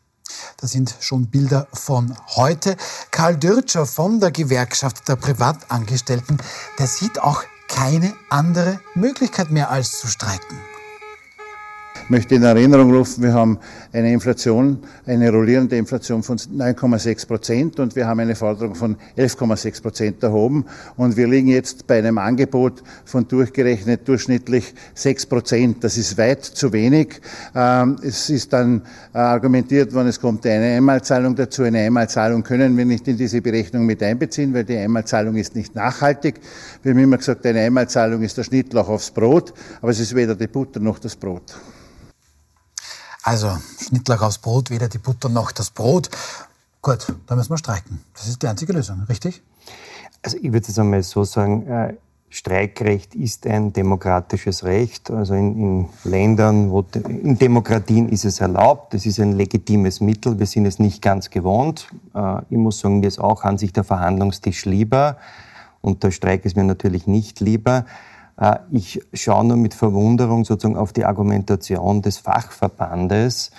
Das sind schon Bilder von heute. Karl Dürtscher von der Gewerkschaft der Privatangestellten, der sieht auch keine andere Möglichkeit mehr als zu streiken möchte in Erinnerung rufen, wir haben eine Inflation, eine rollierende Inflation von 9,6 Prozent und wir haben eine Forderung von 11,6 Prozent erhoben und wir liegen jetzt bei einem Angebot von durchgerechnet durchschnittlich 6 Prozent. Das ist weit zu wenig. Ähm, es ist dann äh, argumentiert worden, es kommt eine Einmalzahlung dazu. Eine Einmalzahlung können wir nicht in diese Berechnung mit einbeziehen, weil die Einmalzahlung ist nicht nachhaltig. Wir haben immer gesagt, eine Einmalzahlung ist der Schnittlauch aufs Brot, aber es ist weder die Butter noch das Brot. Also Schnittlauch aufs Brot, weder die Butter noch das Brot. Gut, dann müssen wir streiken. Das ist die einzige Lösung, richtig? Also ich würde es einmal so sagen, äh, Streikrecht ist ein demokratisches Recht. Also in, in Ländern, wo in Demokratien ist es erlaubt. Es ist ein legitimes Mittel. Wir sind es nicht ganz gewohnt. Äh, ich muss sagen, mir ist auch an sich der Verhandlungstisch lieber. Und der Streik ist mir natürlich nicht lieber. Äh, ich schaue nur mit Verwunderung sozusagen auf die Argumentation des Fachverbandes,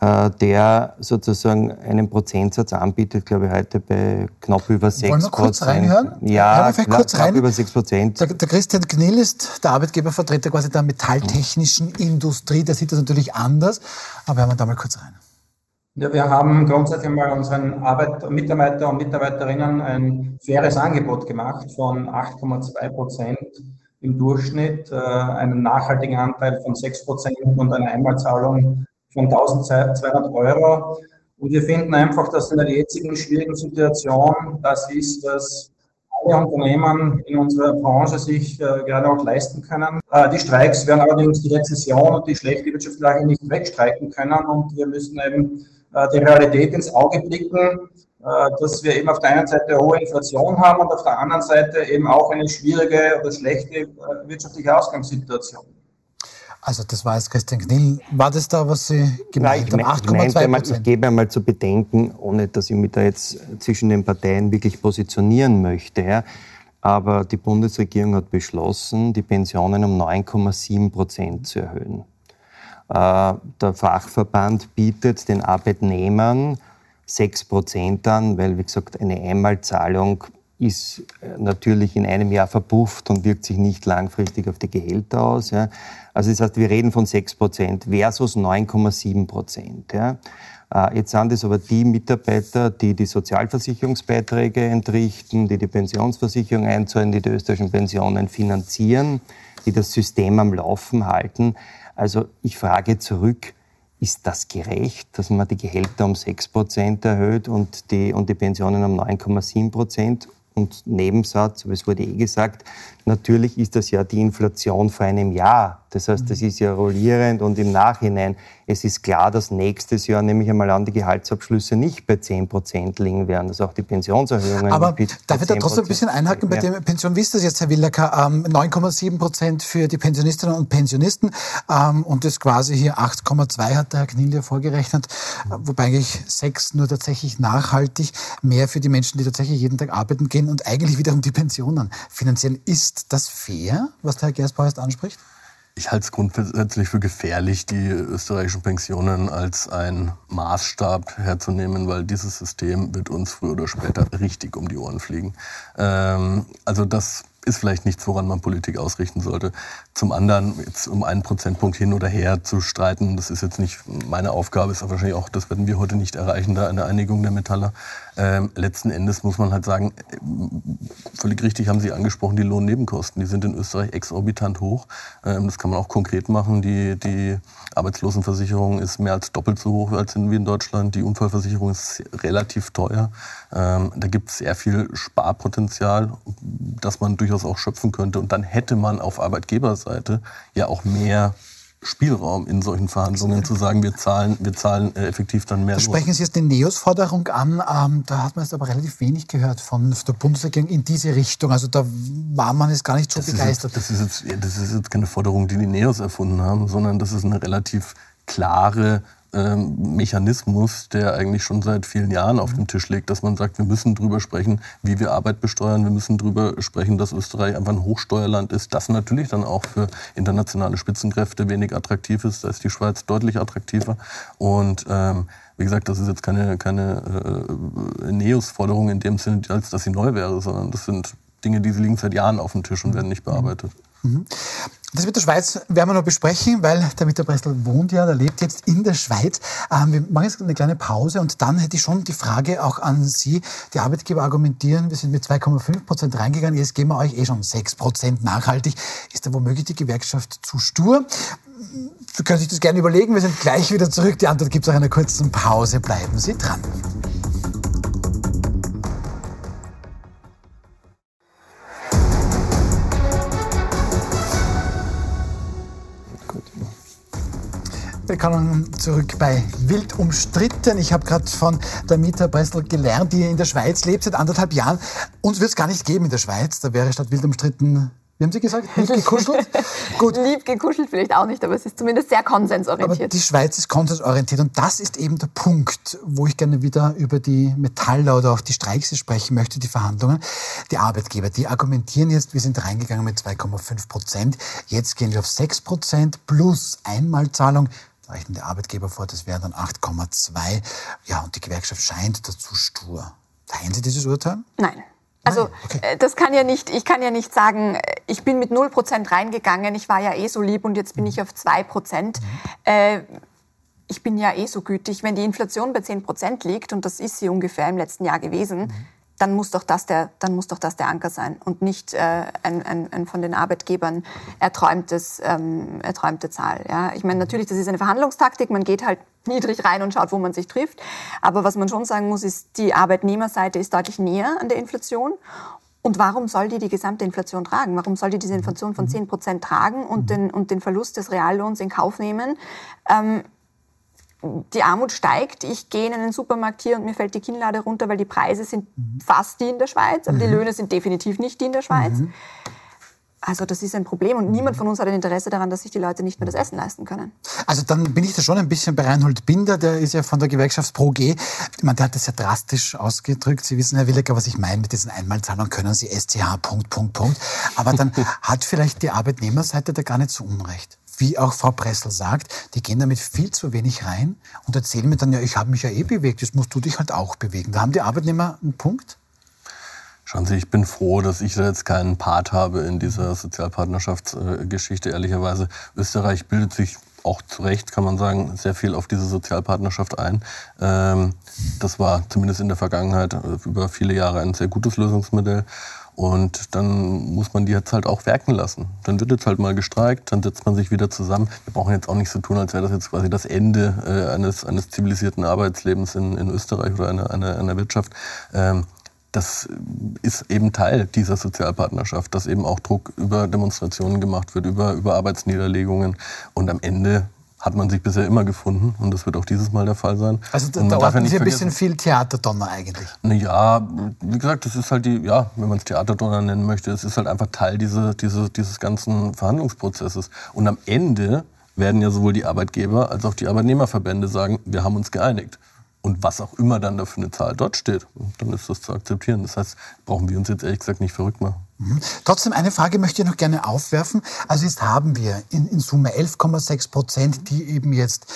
äh, der sozusagen einen Prozentsatz anbietet, glaube ich, heute bei knapp über 6% Wollen wir kurz reinhören? Ja, knapp, kurz rein? über 6 Prozent. Der, der, Christian Knill ist der Arbeitgebervertreter quasi der metalltechnischen Industrie. Der sieht das natürlich anders, aber hören wir da mal kurz rein. Ja, wir haben grundsätzlich mal unseren Arbeit Mitarbeiter und Mitarbeiterinnen ein faires Angebot gemacht von 8,2 Prozent im Durchschnitt äh, einen nachhaltigen Anteil von 6 Prozent und eine Einmalzahlung von 1200 Euro. Und wir finden einfach, dass in der jetzigen schwierigen Situation das ist, was alle Unternehmen in unserer Branche sich äh, gerade auch leisten können. Äh, die Streiks werden allerdings die Rezession und die schlechte Wirtschaftslage nicht wegstreiken können und wir müssen eben äh, die Realität ins Auge blicken. Äh, dass wir eben auf der einen Seite hohe Inflation haben und auf der anderen Seite eben auch eine schwierige oder schlechte äh, wirtschaftliche Ausgangssituation. Also das war jetzt Christian Knill. War das da, was Sie gemeint haben? 8,2 Prozent? Ich gebe einmal zu bedenken, ohne dass ich mich da jetzt zwischen den Parteien wirklich positionieren möchte. Ja. Aber die Bundesregierung hat beschlossen, die Pensionen um 9,7 Prozent zu erhöhen. Äh, der Fachverband bietet den Arbeitnehmern 6 Prozent an, weil, wie gesagt, eine Einmalzahlung ist äh, natürlich in einem Jahr verpufft und wirkt sich nicht langfristig auf die Gehälter aus. Ja. Also das heißt, wir reden von 6 Prozent versus 9,7 Prozent. Ja. Äh, jetzt sind es aber die Mitarbeiter, die die Sozialversicherungsbeiträge entrichten, die die Pensionsversicherung einzahlen, die die österreichischen Pensionen finanzieren, die das System am Laufen halten. Also ich frage zurück, ist das gerecht, dass man die Gehälter um 6 Prozent erhöht und die, und die Pensionen um 9,7 Prozent? Und Nebensatz, aber es wurde eh gesagt, natürlich ist das ja die Inflation vor einem Jahr. Das heißt, das ist ja rollierend und im Nachhinein, es ist klar, dass nächstes Jahr nämlich einmal an die Gehaltsabschlüsse nicht bei 10 Prozent liegen werden, dass auch die Pensionserhöhungen. Aber darf ich da trotzdem ein bisschen einhaken bei ja. der Pension? Wie ist das jetzt, Herr Willacker? Ähm, 9,7 Prozent für die Pensionistinnen und Pensionisten ähm, und das quasi hier 8,2 hat der Herr Knill ja vorgerechnet, wobei eigentlich 6 nur tatsächlich nachhaltig mehr für die Menschen, die tatsächlich jeden Tag arbeiten gehen und eigentlich wiederum die Pensionen finanzieren. Ist das fair, was der Herr jetzt anspricht? Ich halte es grundsätzlich für gefährlich, die österreichischen Pensionen als ein Maßstab herzunehmen, weil dieses System wird uns früher oder später richtig um die Ohren fliegen. Ähm, also das ist vielleicht nichts, woran man Politik ausrichten sollte. Zum anderen, jetzt um einen Prozentpunkt hin oder her zu streiten, das ist jetzt nicht meine Aufgabe, ist wahrscheinlich auch, das werden wir heute nicht erreichen, da eine Einigung der Metaller. Ähm, letzten Endes muss man halt sagen, äh, völlig richtig haben Sie angesprochen, die Lohnnebenkosten, die sind in Österreich exorbitant hoch. Ähm, das kann man auch konkret machen. Die, die Arbeitslosenversicherung ist mehr als doppelt so hoch als in, wie in Deutschland. Die Unfallversicherung ist relativ teuer. Ähm, da gibt es sehr viel Sparpotenzial, das man durchaus auch schöpfen könnte. Und dann hätte man auf Arbeitgeberseite ja auch mehr Spielraum in solchen Verhandlungen zu sagen, wir zahlen, wir zahlen äh, effektiv dann mehr. Da sprechen Sie jetzt die Neos-Forderung an. Ähm, da hat man jetzt aber relativ wenig gehört von der Bundesregierung in diese Richtung. Also da war man jetzt gar nicht so das begeistert. Ist jetzt, das, ist jetzt, das ist jetzt keine Forderung, die die Neos erfunden haben, sondern das ist eine relativ klare ähm, Mechanismus, der eigentlich schon seit vielen Jahren auf dem Tisch liegt, dass man sagt, wir müssen darüber sprechen, wie wir Arbeit besteuern, wir müssen darüber sprechen, dass Österreich einfach ein Hochsteuerland ist, das natürlich dann auch für internationale Spitzenkräfte wenig attraktiv ist, da ist die Schweiz deutlich attraktiver. Und ähm, wie gesagt, das ist jetzt keine, keine äh, Neos-Forderung in dem Sinne, als dass sie neu wäre, sondern das sind Dinge, die liegen seit Jahren auf dem Tisch und werden nicht bearbeitet. Mhm. Das mit der Schweiz werden wir noch besprechen, weil der Mieter Bressel wohnt ja, der lebt jetzt in der Schweiz. Ähm, wir machen jetzt eine kleine Pause und dann hätte ich schon die Frage auch an Sie. Die Arbeitgeber argumentieren, wir sind mit 2,5 Prozent reingegangen, jetzt geben wir euch eh schon 6 Prozent nachhaltig. Ist da womöglich die Gewerkschaft zu stur? Sie können sich das gerne überlegen, wir sind gleich wieder zurück. Die Antwort gibt es nach einer kurzen Pause. Bleiben Sie dran. Willkommen zurück bei Wild umstritten. Ich habe gerade von der Mieter Bressel gelernt, die in der Schweiz lebt seit anderthalb Jahren. Uns wird es gar nicht geben in der Schweiz. Da wäre statt wild umstritten wie haben Sie gesagt? Lieb gekuschelt? Gut. Lieb gekuschelt vielleicht auch nicht, aber es ist zumindest sehr konsensorientiert. Aber die Schweiz ist konsensorientiert und das ist eben der Punkt, wo ich gerne wieder über die Metaller oder auch die Streiks sprechen möchte, die Verhandlungen. Die Arbeitgeber, die argumentieren jetzt, wir sind reingegangen mit 2,5 Prozent, jetzt gehen wir auf 6 Prozent plus Einmalzahlung rechnen der Arbeitgeber vor, das wären dann 8,2. Ja, und die Gewerkschaft scheint dazu stur. Teilen Sie dieses Urteil? Nein. Also okay. Äh, das kann ja nicht, ich kann ja nicht sagen, ich bin mit 0% reingegangen, ich war ja eh so lieb und jetzt bin ich auf 2%. Mhm. Äh, ich bin ja eh so gütig. Wenn die Inflation bei 10% liegt, und das ist sie ungefähr im letzten Jahr gewesen, mhm dann muss doch das der, dann muss doch das der Anker sein und nicht äh, ein, ein, ein von den Arbeitgebern erträumtes, ähm, erträumte Zahl. Ja? Ich meine, natürlich, das ist eine Verhandlungstaktik. Man geht halt niedrig rein und schaut, wo man sich trifft. Aber was man schon sagen muss, ist, die Arbeitnehmerseite ist deutlich näher an der Inflation. Und warum soll die die gesamte Inflation tragen? Warum soll die diese Inflation von 10 Prozent tragen und den, und den Verlust des Reallohns in Kauf nehmen? Ähm, die Armut steigt, ich gehe in einen Supermarkt hier und mir fällt die Kinnlade runter, weil die Preise sind mhm. fast die in der Schweiz, aber mhm. die Löhne sind definitiv nicht die in der Schweiz. Mhm. Also das ist ein Problem und niemand von uns hat ein Interesse daran, dass sich die Leute nicht mehr das Essen leisten können. Also dann bin ich da schon ein bisschen bei Reinhold Binder, der ist ja von der Gewerkschaft Pro G. Ich meine, der hat das ja drastisch ausgedrückt. Sie wissen, Herr Willecker, was ich meine mit diesen Einmalzahlungen, können Sie SCH, Punkt, Punkt, Punkt. Aber dann hat vielleicht die Arbeitnehmerseite da gar nicht so Unrecht wie auch Frau Pressel sagt, die gehen damit viel zu wenig rein und erzählen mir dann, ja, ich habe mich ja eh bewegt, jetzt musst du dich halt auch bewegen. Da haben die Arbeitnehmer einen Punkt. Schauen Sie, ich bin froh, dass ich da jetzt keinen Part habe in dieser Sozialpartnerschaftsgeschichte. Ehrlicherweise, Österreich bildet sich auch zu Recht, kann man sagen, sehr viel auf diese Sozialpartnerschaft ein. Ähm, das war zumindest in der Vergangenheit über viele Jahre ein sehr gutes Lösungsmodell. Und dann muss man die jetzt halt auch werken lassen. Dann wird jetzt halt mal gestreikt, dann setzt man sich wieder zusammen. Wir brauchen jetzt auch nicht so tun, als wäre das jetzt quasi das Ende äh, eines, eines zivilisierten Arbeitslebens in, in Österreich oder einer, einer, einer Wirtschaft. Ähm, das ist eben Teil dieser Sozialpartnerschaft, dass eben auch Druck über Demonstrationen gemacht wird, über, über Arbeitsniederlegungen. Und am Ende hat man sich bisher immer gefunden und das wird auch dieses Mal der Fall sein. Also da, da ordnen Sie ein bisschen viel Theaterdonner eigentlich. Ja, wie gesagt, das ist halt die, ja, wenn man es Theaterdonner nennen möchte, es ist halt einfach Teil diese, diese, dieses ganzen Verhandlungsprozesses. Und am Ende werden ja sowohl die Arbeitgeber als auch die Arbeitnehmerverbände sagen, wir haben uns geeinigt. Und was auch immer dann da für eine Zahl dort steht, dann ist das zu akzeptieren. Das heißt, brauchen wir uns jetzt ehrlich gesagt nicht verrückt machen. Mhm. Trotzdem eine Frage möchte ich noch gerne aufwerfen. Also jetzt haben wir in, in Summe 11,6 Prozent, die eben jetzt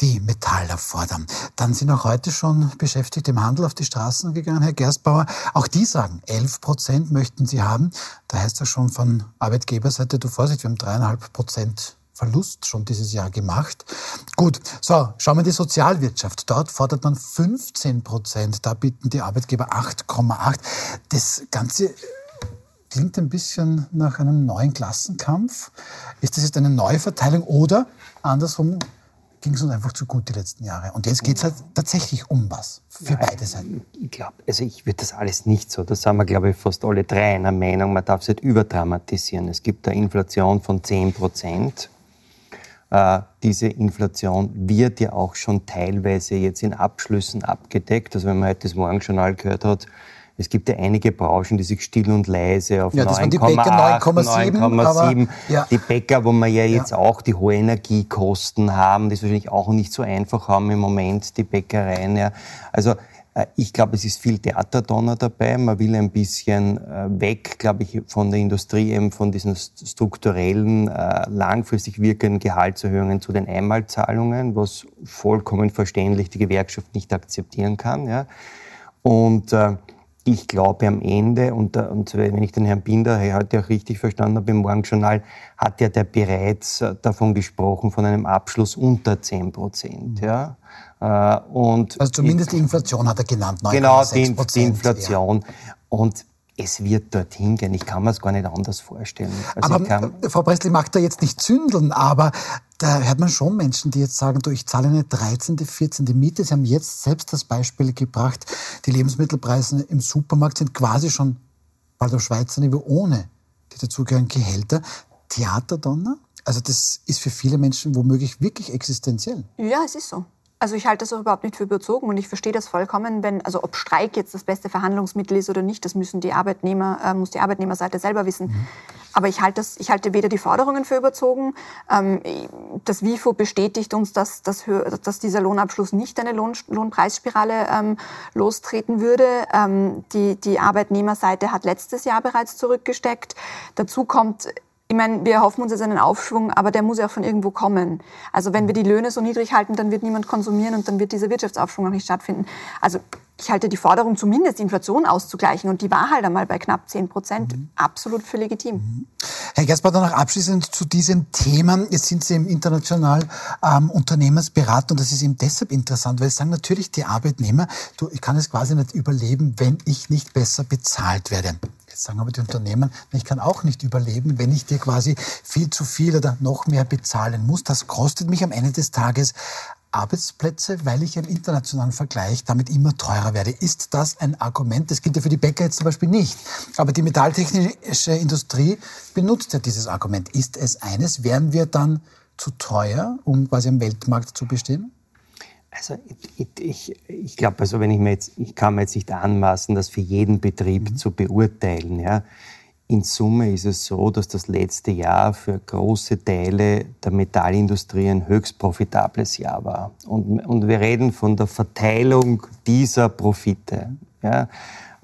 die Metaller fordern. Dann sind auch heute schon Beschäftigte im Handel auf die Straßen gegangen, Herr Gerstbauer. Auch die sagen, 11 Prozent möchten sie haben. Da heißt das schon von Arbeitgeberseite, du Vorsicht, wir haben dreieinhalb Prozent Verlust schon dieses Jahr gemacht. Gut, so, schauen wir in die Sozialwirtschaft. Dort fordert man 15 Prozent, da bieten die Arbeitgeber 8,8. Das Ganze klingt ein bisschen nach einem neuen Klassenkampf. Ist das jetzt eine neue Verteilung oder andersrum ging es uns einfach zu gut die letzten Jahre? Und jetzt geht es halt tatsächlich um was für ja, beide Seiten. Ich glaube, also ich würde das alles nicht so. Da sind wir, glaube ich, fast alle drei einer Meinung. Man darf es nicht überdramatisieren. Es gibt eine Inflation von 10 Prozent. Äh, diese Inflation wird ja auch schon teilweise jetzt in Abschlüssen abgedeckt. Also wenn man heute das Morgenjournal gehört hat, es gibt ja einige Branchen, die sich still und leise auf ja, 9,8, 9,7. Ja. Die Bäcker, wo wir ja jetzt ja. auch die hohen Energiekosten haben, die es wahrscheinlich auch nicht so einfach haben im Moment, die Bäckereien. Ja. Also äh, ich glaube, es ist viel Theaterdonner dabei. Man will ein bisschen äh, weg, glaube ich, von der Industrie, eben von diesen strukturellen, äh, langfristig wirkenden Gehaltserhöhungen zu den Einmalzahlungen, was vollkommen verständlich die Gewerkschaft nicht akzeptieren kann. Ja. Und ich glaube am Ende, und, und, wenn ich den Herrn Binder heute auch richtig verstanden habe im Morgenjournal, hat ja der bereits äh, davon gesprochen, von einem Abschluss unter 10 Prozent. Mhm. Ja? Äh, und also zumindest die Inflation hat er genannt, 9,6 Genau, die, die Inflation. Ja. Und es wird dorthin gehen. Ich kann mir es gar nicht anders vorstellen. Also aber Frau Presley mag da jetzt nicht zündeln, aber da hört man schon Menschen, die jetzt sagen, du, ich zahle eine 13., 14. Miete. Sie haben jetzt selbst das Beispiel gebracht, die Lebensmittelpreise im Supermarkt sind quasi schon bald auf Schweizer Niveau ohne die dazugehörigen Gehälter. Theaterdonner? Also das ist für viele Menschen womöglich wirklich existenziell. Ja, es ist so. Also ich halte das auch überhaupt nicht für überzogen und ich verstehe das vollkommen, wenn, also ob Streik jetzt das beste Verhandlungsmittel ist oder nicht, das müssen die Arbeitnehmer, äh, muss die Arbeitnehmerseite selber wissen. Mhm. Aber ich halte, das, ich halte weder die Forderungen für überzogen. Ähm, das WIFO bestätigt uns, dass, dass, dass dieser Lohnabschluss nicht eine Lohn, Lohnpreisspirale ähm, lostreten würde. Ähm, die, die Arbeitnehmerseite hat letztes Jahr bereits zurückgesteckt. Dazu kommt ich meine, wir hoffen uns jetzt einen Aufschwung, aber der muss ja auch von irgendwo kommen. Also wenn wir die Löhne so niedrig halten, dann wird niemand konsumieren und dann wird dieser Wirtschaftsaufschwung auch nicht stattfinden. Also ich halte die Forderung, zumindest die Inflation auszugleichen, und die war halt einmal bei knapp 10 Prozent, mhm. absolut für legitim. Mhm. Herr Gersbach, noch abschließend zu diesem Thema. Jetzt sind Sie im international ähm, Unternehmensberat und das ist eben deshalb interessant, weil es sagen natürlich die Arbeitnehmer, du, ich kann es quasi nicht überleben, wenn ich nicht besser bezahlt werde. Sagen aber die Unternehmen, ich kann auch nicht überleben, wenn ich dir quasi viel zu viel oder noch mehr bezahlen muss. Das kostet mich am Ende des Tages Arbeitsplätze, weil ich im internationalen Vergleich damit immer teurer werde. Ist das ein Argument? Das gilt ja für die Bäcker jetzt zum Beispiel nicht. Aber die metalltechnische Industrie benutzt ja dieses Argument. Ist es eines? Wären wir dann zu teuer, um quasi am Weltmarkt zu bestehen? Also ich, ich, ich glaube, also wenn ich mir jetzt, ich kann mir jetzt nicht anmaßen, das für jeden Betrieb mhm. zu beurteilen. Ja. In Summe ist es so, dass das letzte Jahr für große Teile der Metallindustrie ein höchst profitables Jahr war. Und, und wir reden von der Verteilung dieser Profite. Ja.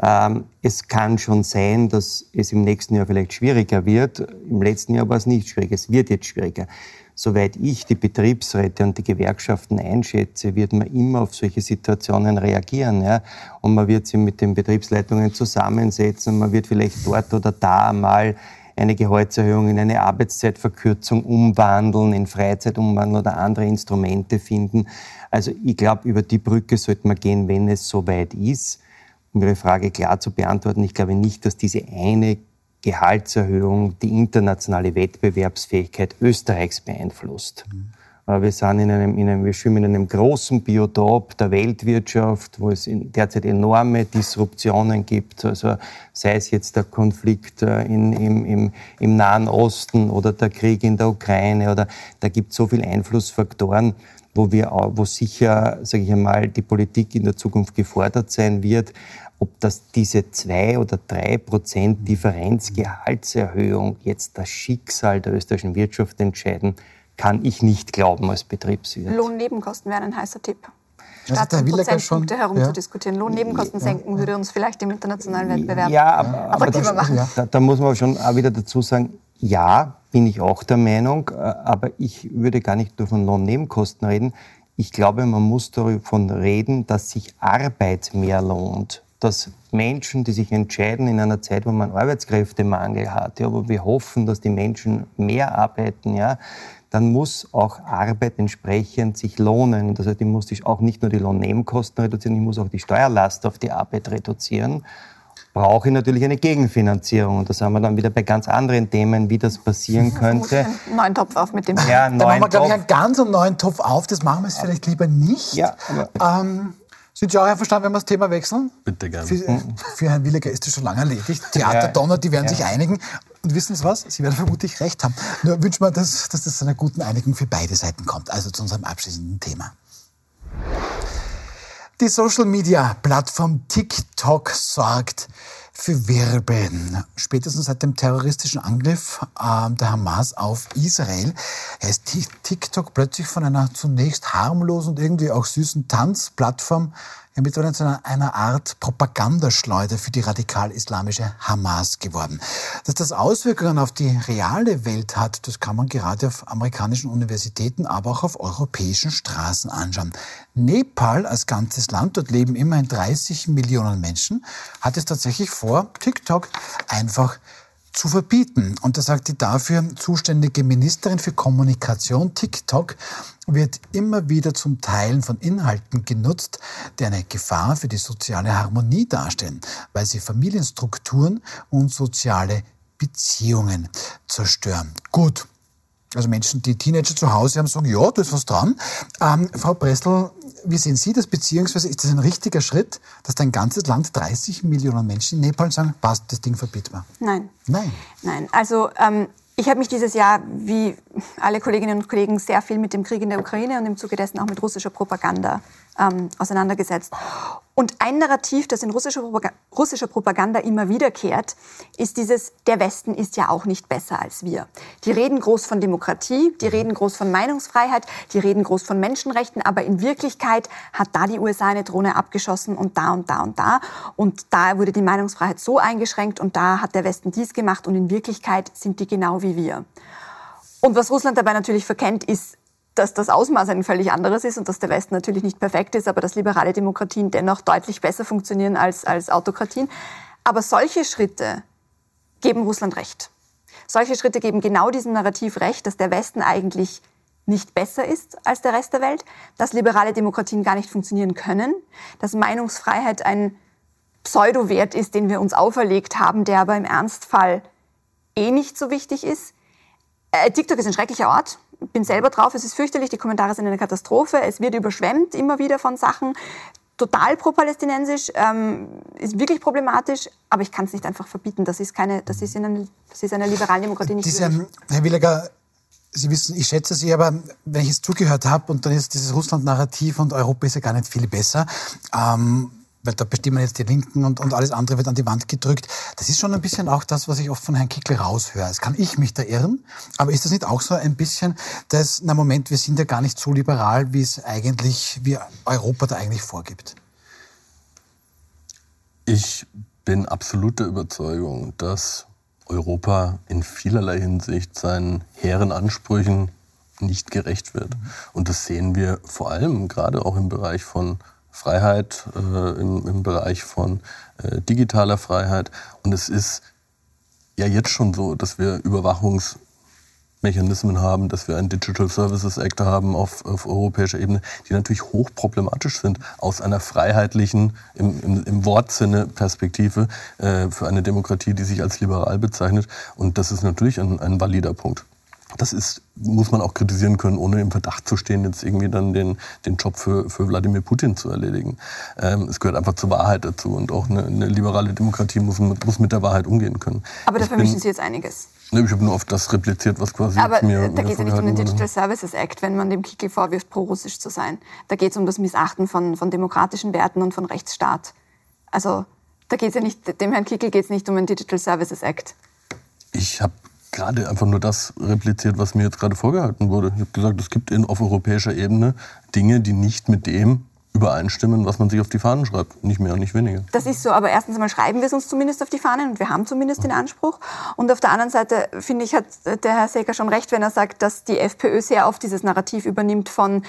Ähm, es kann schon sein, dass es im nächsten Jahr vielleicht schwieriger wird. Im letzten Jahr war es nicht schwierig. Es wird jetzt schwieriger soweit ich die Betriebsräte und die Gewerkschaften einschätze, wird man immer auf solche Situationen reagieren. Ja? Und man wird sich mit den Betriebsleitungen zusammensetzen, man wird vielleicht dort oder da mal eine Gehaltserhöhung in eine Arbeitszeitverkürzung umwandeln, in Freizeit umwandeln oder andere Instrumente finden. Also ich glaube, über die Brücke sollte man gehen, wenn es soweit ist. Um Ihre Frage klar zu beantworten, ich glaube nicht, dass diese eine Gehaltserhöhung die internationale Wettbewerbsfähigkeit Österreichs beeinflusst. Mhm. Wir, sind in einem, in einem, wir schwimmen in einem großen Biotop der Weltwirtschaft, wo es derzeit enorme Disruptionen gibt. Also sei es jetzt der Konflikt äh, in, im, im, im Nahen Osten oder der Krieg in der Ukraine oder da gibt es so viele Einflussfaktoren, wo wir, wo sicher, sage ich einmal, die Politik in der Zukunft gefordert sein wird, ob das diese zwei oder drei Prozent Differenz Gehaltserhöhung jetzt das Schicksal der österreichischen Wirtschaft entscheiden, kann ich nicht glauben als Betriebswirt. Lohnnebenkosten wären ein heißer Tipp. Staatsprozentpunkte herumzudiskutieren. Ja. Lohnnebenkosten senken würde uns vielleicht im internationalen Wettbewerb ja, aber, aber das, machen. Da, da, muss man schon auch wieder dazu sagen, ja, bin ich auch der Meinung, äh, aber ich würde gar nicht nur von Lohnnebenkosten reden. Ich glaube, man muss davon reden, dass sich Arbeit mehr lohnt. Dass Menschen, die sich entscheiden in einer Zeit, wo man Arbeitskräftemangel hat, ja, wo wir hoffen, dass die Menschen mehr arbeiten, ja, dann muss auch Arbeit entsprechend sich lohnen. Das heißt, ich muss auch nicht nur die Lohnnebenkosten reduzieren, ich muss auch die Steuerlast auf die Arbeit reduzieren. Brauche ich natürlich eine Gegenfinanzierung. Und da sind wir dann wieder bei ganz anderen Themen, wie das passieren könnte. Einen neuen Topf auf mit dem. Ja, da machen wir, glaube ich, einen ganz neuen Topf auf. Das machen wir es vielleicht lieber nicht. Ja, ähm, sind Sie auch einverstanden, wenn wir das Thema wechseln? Bitte gerne. Für, für Herrn Williger ist das schon lange erledigt. Theater Donner, die werden ja. sich einigen. Und wissen Sie was? Sie werden vermutlich recht haben. Nur wünschen wir, dass, dass das zu einer guten Einigung für beide Seiten kommt. Also zu unserem abschließenden Thema. Die Social-Media-Plattform TikTok sorgt für Wirbel. Spätestens seit dem terroristischen Angriff äh, der Hamas auf Israel ist TikTok plötzlich von einer zunächst harmlosen und irgendwie auch süßen Tanzplattform ja mittlerweile zu einer Art Propagandaschleuder für die radikal-islamische Hamas geworden. Dass das Auswirkungen auf die reale Welt hat, das kann man gerade auf amerikanischen Universitäten, aber auch auf europäischen Straßen anschauen. Nepal als ganzes Land, dort leben immerhin 30 Millionen Menschen, hat es tatsächlich vor, TikTok einfach zu verbieten. Und da sagt die dafür zuständige Ministerin für Kommunikation, TikTok, wird immer wieder zum Teilen von Inhalten genutzt, die eine Gefahr für die soziale Harmonie darstellen, weil sie Familienstrukturen und soziale Beziehungen zerstören. Gut. Also Menschen, die Teenager zu Hause haben, sagen, ja, da ist was dran. Ähm, Frau Bressel, wie sehen Sie das, beziehungsweise ist das ein richtiger Schritt, dass dein ganzes Land 30 Millionen Menschen in Nepal sagen, passt, das Ding verbieten wir? Nein. Nein. Nein, also ähm, ich habe mich dieses Jahr, wie alle Kolleginnen und Kollegen, sehr viel mit dem Krieg in der Ukraine und im Zuge dessen auch mit russischer Propaganda ähm, auseinandergesetzt. Und ein Narrativ, das in russischer Propaganda, russischer Propaganda immer wiederkehrt, ist dieses, der Westen ist ja auch nicht besser als wir. Die reden groß von Demokratie, die reden groß von Meinungsfreiheit, die reden groß von Menschenrechten, aber in Wirklichkeit hat da die USA eine Drohne abgeschossen und da und da und da. Und da wurde die Meinungsfreiheit so eingeschränkt und da hat der Westen dies gemacht und in Wirklichkeit sind die genau wie wir. Und was Russland dabei natürlich verkennt, ist dass das Ausmaß ein völlig anderes ist und dass der Westen natürlich nicht perfekt ist, aber dass liberale Demokratien dennoch deutlich besser funktionieren als, als Autokratien. Aber solche Schritte geben Russland recht. Solche Schritte geben genau diesem Narrativ recht, dass der Westen eigentlich nicht besser ist als der Rest der Welt, dass liberale Demokratien gar nicht funktionieren können, dass Meinungsfreiheit ein Pseudowert ist, den wir uns auferlegt haben, der aber im Ernstfall eh nicht so wichtig ist. Äh, TikTok ist ein schrecklicher Ort bin selber drauf, es ist fürchterlich, die Kommentare sind eine Katastrophe, es wird überschwemmt immer wieder von Sachen, total pro-palästinensisch, ähm, ist wirklich problematisch, aber ich kann es nicht einfach verbieten. Das ist, keine, das ist, in einer, das ist einer liberalen Demokratie nicht Diese, möglich. Herr Williger, Sie wissen, ich schätze Sie, aber wenn ich jetzt zugehört habe und dann ist dieses Russland-Narrativ und Europa ist ja gar nicht viel besser, ähm, weil da bestimmen jetzt die Linken und, und alles andere wird an die Wand gedrückt. Das ist schon ein bisschen auch das, was ich oft von Herrn Kickl raushöre. Es kann ich mich da irren, aber ist das nicht auch so ein bisschen, dass, na Moment, wir sind ja gar nicht so liberal, wie es eigentlich, wie Europa da eigentlich vorgibt? Ich bin absolut der Überzeugung, dass Europa in vielerlei Hinsicht seinen hehren Ansprüchen nicht gerecht wird. Und das sehen wir vor allem gerade auch im Bereich von Freiheit äh, im, im, Bereich von äh, digitaler Freiheit. Und es ist ja jetzt schon so, dass wir Überwachungsmechanismen haben, dass wir einen Digital Services Act haben auf, auf europäischer Ebene, die natürlich hochproblematisch sind aus einer freiheitlichen, im, im, im Wortsinne Perspektive äh, für eine Demokratie, die sich als liberal bezeichnet. Und das ist natürlich ein, ein valider Punkt das ist, muss man auch kritisieren können, ohne im Verdacht zu stehen, jetzt irgendwie dann den, den Job für, für Wladimir Putin zu erledigen. Ähm, es gehört einfach zur Wahrheit dazu und auch eine, eine liberale Demokratie muss, muss mit der Wahrheit umgehen können. Aber da vermischen Sie jetzt einiges. Ne, ich habe nur auf das repliziert, was quasi Aber mir da geht es ja nicht um den Digital Services Act, wenn man dem Kickel vorwirft, pro-russisch zu sein. Da geht es um das Missachten von, von demokratischen Werten und von Rechtsstaat. Also da geht es ja nicht, dem Herrn Kickel geht es nicht um den Digital Services Act. Ich habe gerade einfach nur das repliziert, was mir jetzt gerade vorgehalten wurde. Ich habe gesagt, es gibt in, auf europäischer Ebene Dinge, die nicht mit dem übereinstimmen, was man sich auf die Fahnen schreibt. Nicht mehr und nicht weniger. Das ist so, aber erstens einmal schreiben wir es uns zumindest auf die Fahnen und wir haben zumindest den Anspruch. Und auf der anderen Seite, finde ich, hat der Herr Secker schon recht, wenn er sagt, dass die FPÖ sehr oft dieses Narrativ übernimmt von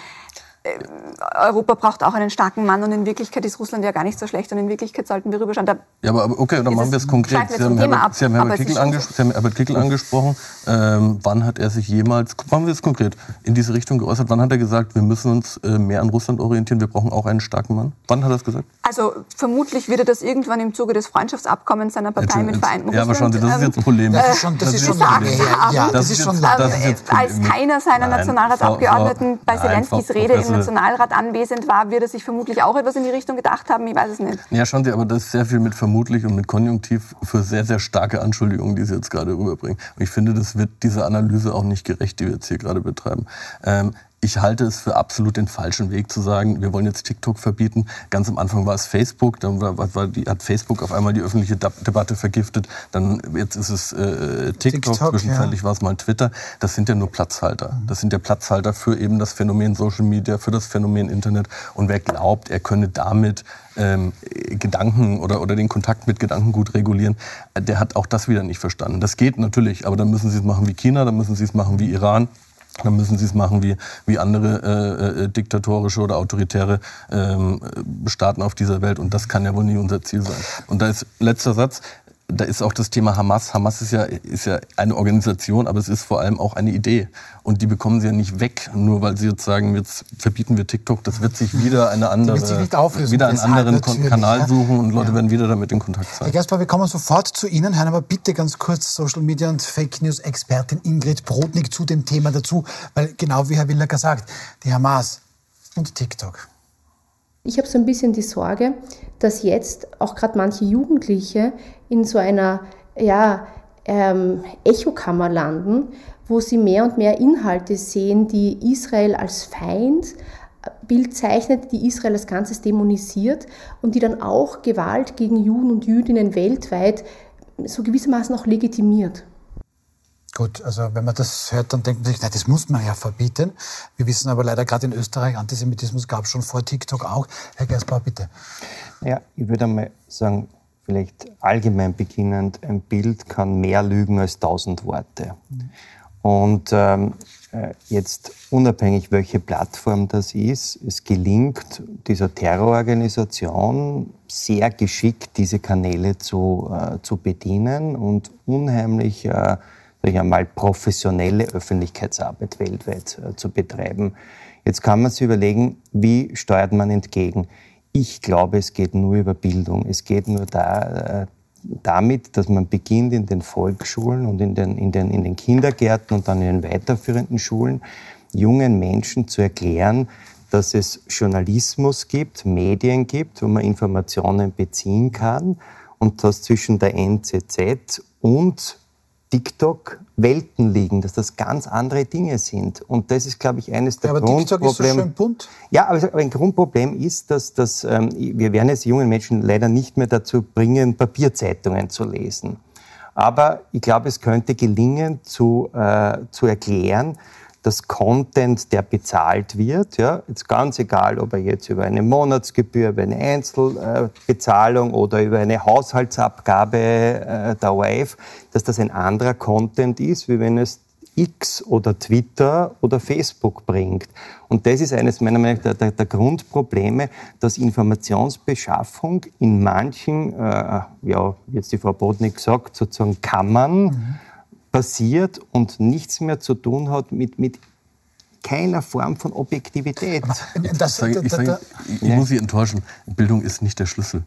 Europa braucht auch einen starken Mann und in Wirklichkeit ist Russland ja gar nicht so schlecht und in Wirklichkeit sollten wir rüberschauen. Da ja, aber okay, dann machen wir es konkret. Sie haben, Herbert, Sie haben Herbert Kickel, anges Sie haben Herbert Kickel angesprochen. Ähm, wann hat er sich jemals, machen wir es konkret, in diese Richtung geäußert? Wann hat er gesagt, wir müssen uns äh, mehr an Russland orientieren, wir brauchen auch einen starken Mann? Wann hat er das gesagt? Also vermutlich wird er das irgendwann im Zuge des Freundschaftsabkommens seiner Partei jetzt, mit Vereinten Russland... Ja, aber schauen Sie, das ist jetzt ein Problem. Das ist schon, das, das ist schon lange her. Ja, das, ist schon lange her. Als keiner seiner Nationalratsabgeordneten bei Zelenskis Rede im Nationalrat an anwesend war, wird er sich vermutlich auch etwas in die Richtung gedacht haben. Ich weiß es nicht. Ja, schauen Sie, aber das ist sehr viel mit vermutlich und mit Konjunktiv für sehr, sehr starke Anschuldigungen, die Sie jetzt gerade rüberbringen. Und ich finde, das wird dieser Analyse auch nicht gerecht, die wir jetzt hier gerade betreiben. Ähm, ich halte es für absolut den falschen Weg zu sagen, wir wollen jetzt TikTok verbieten. Ganz am Anfang war es Facebook, dann war, war die, hat Facebook auf einmal die öffentliche Debatte vergiftet. Dann jetzt ist es äh, TikTok, TikTok, zwischenzeitlich ja. war es mal Twitter. Das sind ja nur Platzhalter. Das sind ja Platzhalter für eben das Phänomen Social Media, für das Phänomen Internet. Und wer glaubt, er könne damit ähm, Gedanken oder, oder den Kontakt mit Gedanken gut regulieren, der hat auch das wieder nicht verstanden. Das geht natürlich, aber dann müssen sie es machen wie China, dann müssen sie es machen wie Iran. Dann müssen sie es machen wie, wie andere äh, äh, diktatorische oder autoritäre ähm, Staaten auf dieser Welt. Und das kann ja wohl nie unser Ziel sein. Und da ist letzter Satz da ist auch das Thema Hamas. Hamas ist ja, ist ja eine Organisation, aber es ist vor allem auch eine Idee. Und die bekommen sie ja nicht weg, nur weil sie jetzt sagen, jetzt verbieten wir TikTok. Das wird sich wieder eine andere, wieder einen anderen Kanal suchen und Leute ja. werden wieder damit in Kontakt sein. Herr Gersper, wir kommen sofort zu Ihnen. Herr, aber bitte ganz kurz Social Media und Fake News Expertin Ingrid Brodnik zu dem Thema dazu, weil genau wie Herr Willacker sagt, die Hamas und TikTok. Ich habe so ein bisschen die Sorge, dass jetzt auch gerade manche Jugendliche in so einer ja, ähm, Echokammer landen, wo sie mehr und mehr Inhalte sehen, die Israel als Feind Bild zeichnet, die Israel als Ganzes dämonisiert und die dann auch Gewalt gegen Juden und Jüdinnen weltweit so gewissermaßen auch legitimiert. Gut, also wenn man das hört, dann denkt man sich, nein, das muss man ja verbieten. Wir wissen aber leider gerade in Österreich, Antisemitismus gab es schon vor TikTok auch. Herr Gersbauer, bitte. Ja, ich würde einmal sagen, vielleicht allgemein beginnend, ein Bild kann mehr lügen als tausend Worte. Und ähm, äh, jetzt unabhängig, welche Plattform das ist, es gelingt dieser Terrororganisation sehr geschickt, diese Kanäle zu, äh, zu bedienen und unheimlich äh, ich einmal, professionelle Öffentlichkeitsarbeit weltweit äh, zu betreiben. Jetzt kann man sich überlegen, wie steuert man entgegen? Ich glaube, es geht nur über Bildung. Es geht nur da, äh, damit, dass man beginnt in den Volksschulen und in den, in, den, in den Kindergärten und dann in den weiterführenden Schulen jungen Menschen zu erklären, dass es Journalismus gibt, Medien gibt, wo man Informationen beziehen kann und dass zwischen der NZZ und TikTok Welten liegen, dass das ganz andere Dinge sind. Und das ist, glaube ich, eines der ja, aber Grundprobleme. TikTok ist so schön bunt. Ja, aber ein Grundproblem ist, dass, dass ähm, wir werden jetzt jungen Menschen leider nicht mehr dazu bringen, Papierzeitungen zu lesen. Aber ich glaube, es könnte gelingen, zu, äh, zu erklären, dass Content, der bezahlt wird, ja, jetzt ganz egal, ob er jetzt über eine Monatsgebühr, über eine Einzelbezahlung oder über eine Haushaltsabgabe äh, der ORF, dass das ein anderer Content ist, wie wenn es X oder Twitter oder Facebook bringt. Und das ist eines meiner Meinung nach der, der, Grundprobleme, dass Informationsbeschaffung in manchen, äh, ja, jetzt die Frau Bodnik gesagt, sozusagen Kammern, mhm passiert und nichts mehr zu tun hat mit, mit keiner Form von Objektivität. Das, ich, ich, sage, ich, ich muss Sie enttäuschen. Bildung ist nicht der Schlüssel.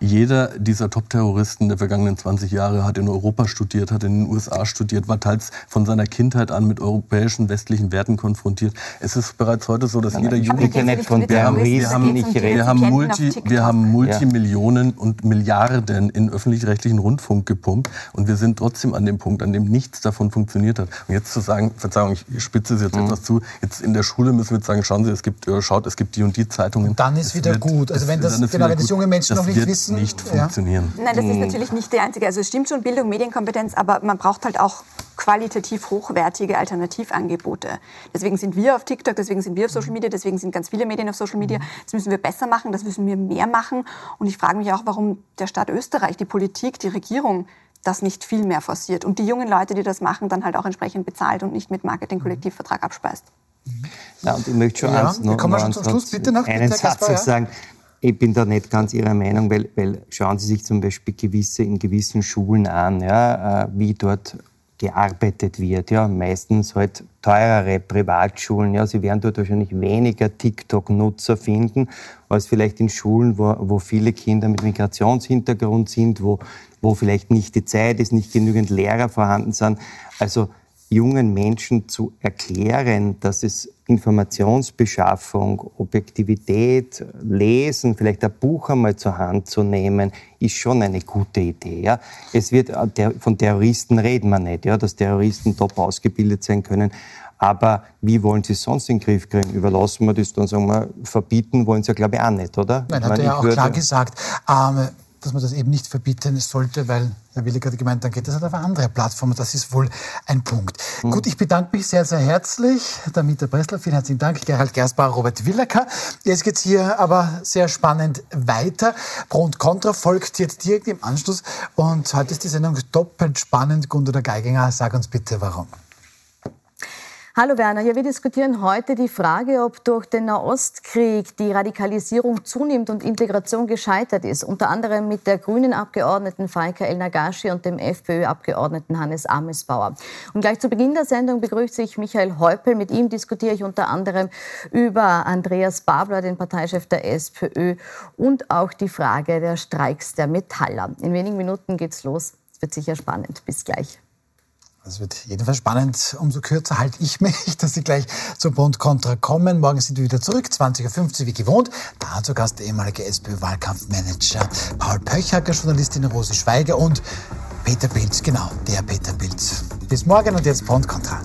Jeder dieser Top-Terroristen der vergangenen 20 Jahre hat in Europa studiert, hat in den USA studiert, war teils von seiner Kindheit an mit europäischen westlichen Werten konfrontiert. Es ist bereits heute so, dass jeder Jugendliche nicht von wir haben, wir haben, wir haben, Multi, wir haben Multimillionen und Milliarden in öffentlich-rechtlichen Rundfunk gepumpt und wir sind trotzdem an dem Punkt, an dem nichts davon funktioniert hat. Und jetzt zu sagen, Verzeihung, ich spitze es jetzt mhm. etwas zu, jetzt in der Schule müssen wir jetzt sagen, schauen Sie, es gibt, schaut, es gibt die und die Zeitungen. Und dann ist wieder wird, gut. Also wenn das, genau, wenn das junge Menschen noch nicht wissen, wird nicht funktionieren. Nein, das ist hm. natürlich nicht die einzige. Also es stimmt schon, Bildung, Medienkompetenz, aber man braucht halt auch qualitativ hochwertige Alternativangebote. Deswegen sind wir auf TikTok, deswegen sind wir auf Social Media, deswegen sind ganz viele Medien auf Social Media. Das müssen wir besser machen, das müssen wir mehr machen. Und ich frage mich auch, warum der Staat Österreich, die Politik, die Regierung das nicht viel mehr forciert und die jungen Leute, die das machen, dann halt auch entsprechend bezahlt und nicht mit Marketing-Kollektivvertrag abspeist. Ja, und ich möchte schon ja, eins noch, noch schon zum Schluss, bitte noch, einen bitte, Satz Kaspar, ja? sagen. Ich bin da nicht ganz Ihrer Meinung, weil, weil schauen Sie sich zum Beispiel gewisse, in gewissen Schulen an, ja, äh, wie dort gearbeitet wird. Ja, meistens halt teurere Privatschulen. Ja, Sie werden dort wahrscheinlich weniger TikTok-Nutzer finden als vielleicht in Schulen, wo, wo viele Kinder mit Migrationshintergrund sind, wo, wo vielleicht nicht die Zeit ist, nicht genügend Lehrer vorhanden sind. Also jungen Menschen zu erklären, dass es Informationsbeschaffung, Objektivität, Lesen, vielleicht ein Buch einmal zur Hand zu nehmen, ist schon eine gute Idee. Ja? Es wird äh, von Terroristen reden wir nicht, ja, dass Terroristen top ausgebildet sein können. Aber wie wollen Sie es sonst in den Griff kriegen? Überlassen wir das dann, sagen wir, verbieten wollen Sie ja, glaube ich, auch nicht, oder? Nein, hat er ja auch klar gesagt. Ähm, dass man das eben nicht verbieten sollte, weil Herr Willig hat gemeint, dann geht das halt auf eine andere Plattform. Das ist wohl ein Punkt. Mhm. Gut, ich bedanke mich sehr, sehr herzlich. Der Mieter Bresler, vielen herzlichen Dank. Gerhard Gersbauer, Robert Willacker. Jetzt geht's hier aber sehr spannend weiter. Pro und Contra folgt jetzt direkt im Anschluss. Und heute ist die Sendung doppelt spannend. Gundula Geiginger, sag uns bitte, warum. Hallo Werner, ja, wir diskutieren heute die Frage, ob durch den Nahostkrieg die Radikalisierung zunimmt und Integration gescheitert ist. Unter anderem mit der grünen Abgeordneten Faika El Nagashi und dem FPÖ-Abgeordneten Hannes Amesbauer. Und gleich zu Beginn der Sendung begrüße ich Michael Häupl. Mit ihm diskutiere ich unter anderem über Andreas Babler, den Parteichef der SPÖ, und auch die Frage der Streiks der Metaller. In wenigen Minuten geht's los. Es wird sicher spannend. Bis gleich. Es wird jedenfalls spannend. Umso kürzer halte ich mich, dass Sie gleich zum Bund Contra kommen. Morgen sind wir wieder zurück, 20.50 Uhr wie gewohnt. Da zu Gast der ehemalige SPÖ-Wahlkampfmanager Paul Pöchhacker, Journalistin Rosi Schweiger und Peter Pilz, genau, der Peter Pilz. Bis morgen und jetzt Bund Contra.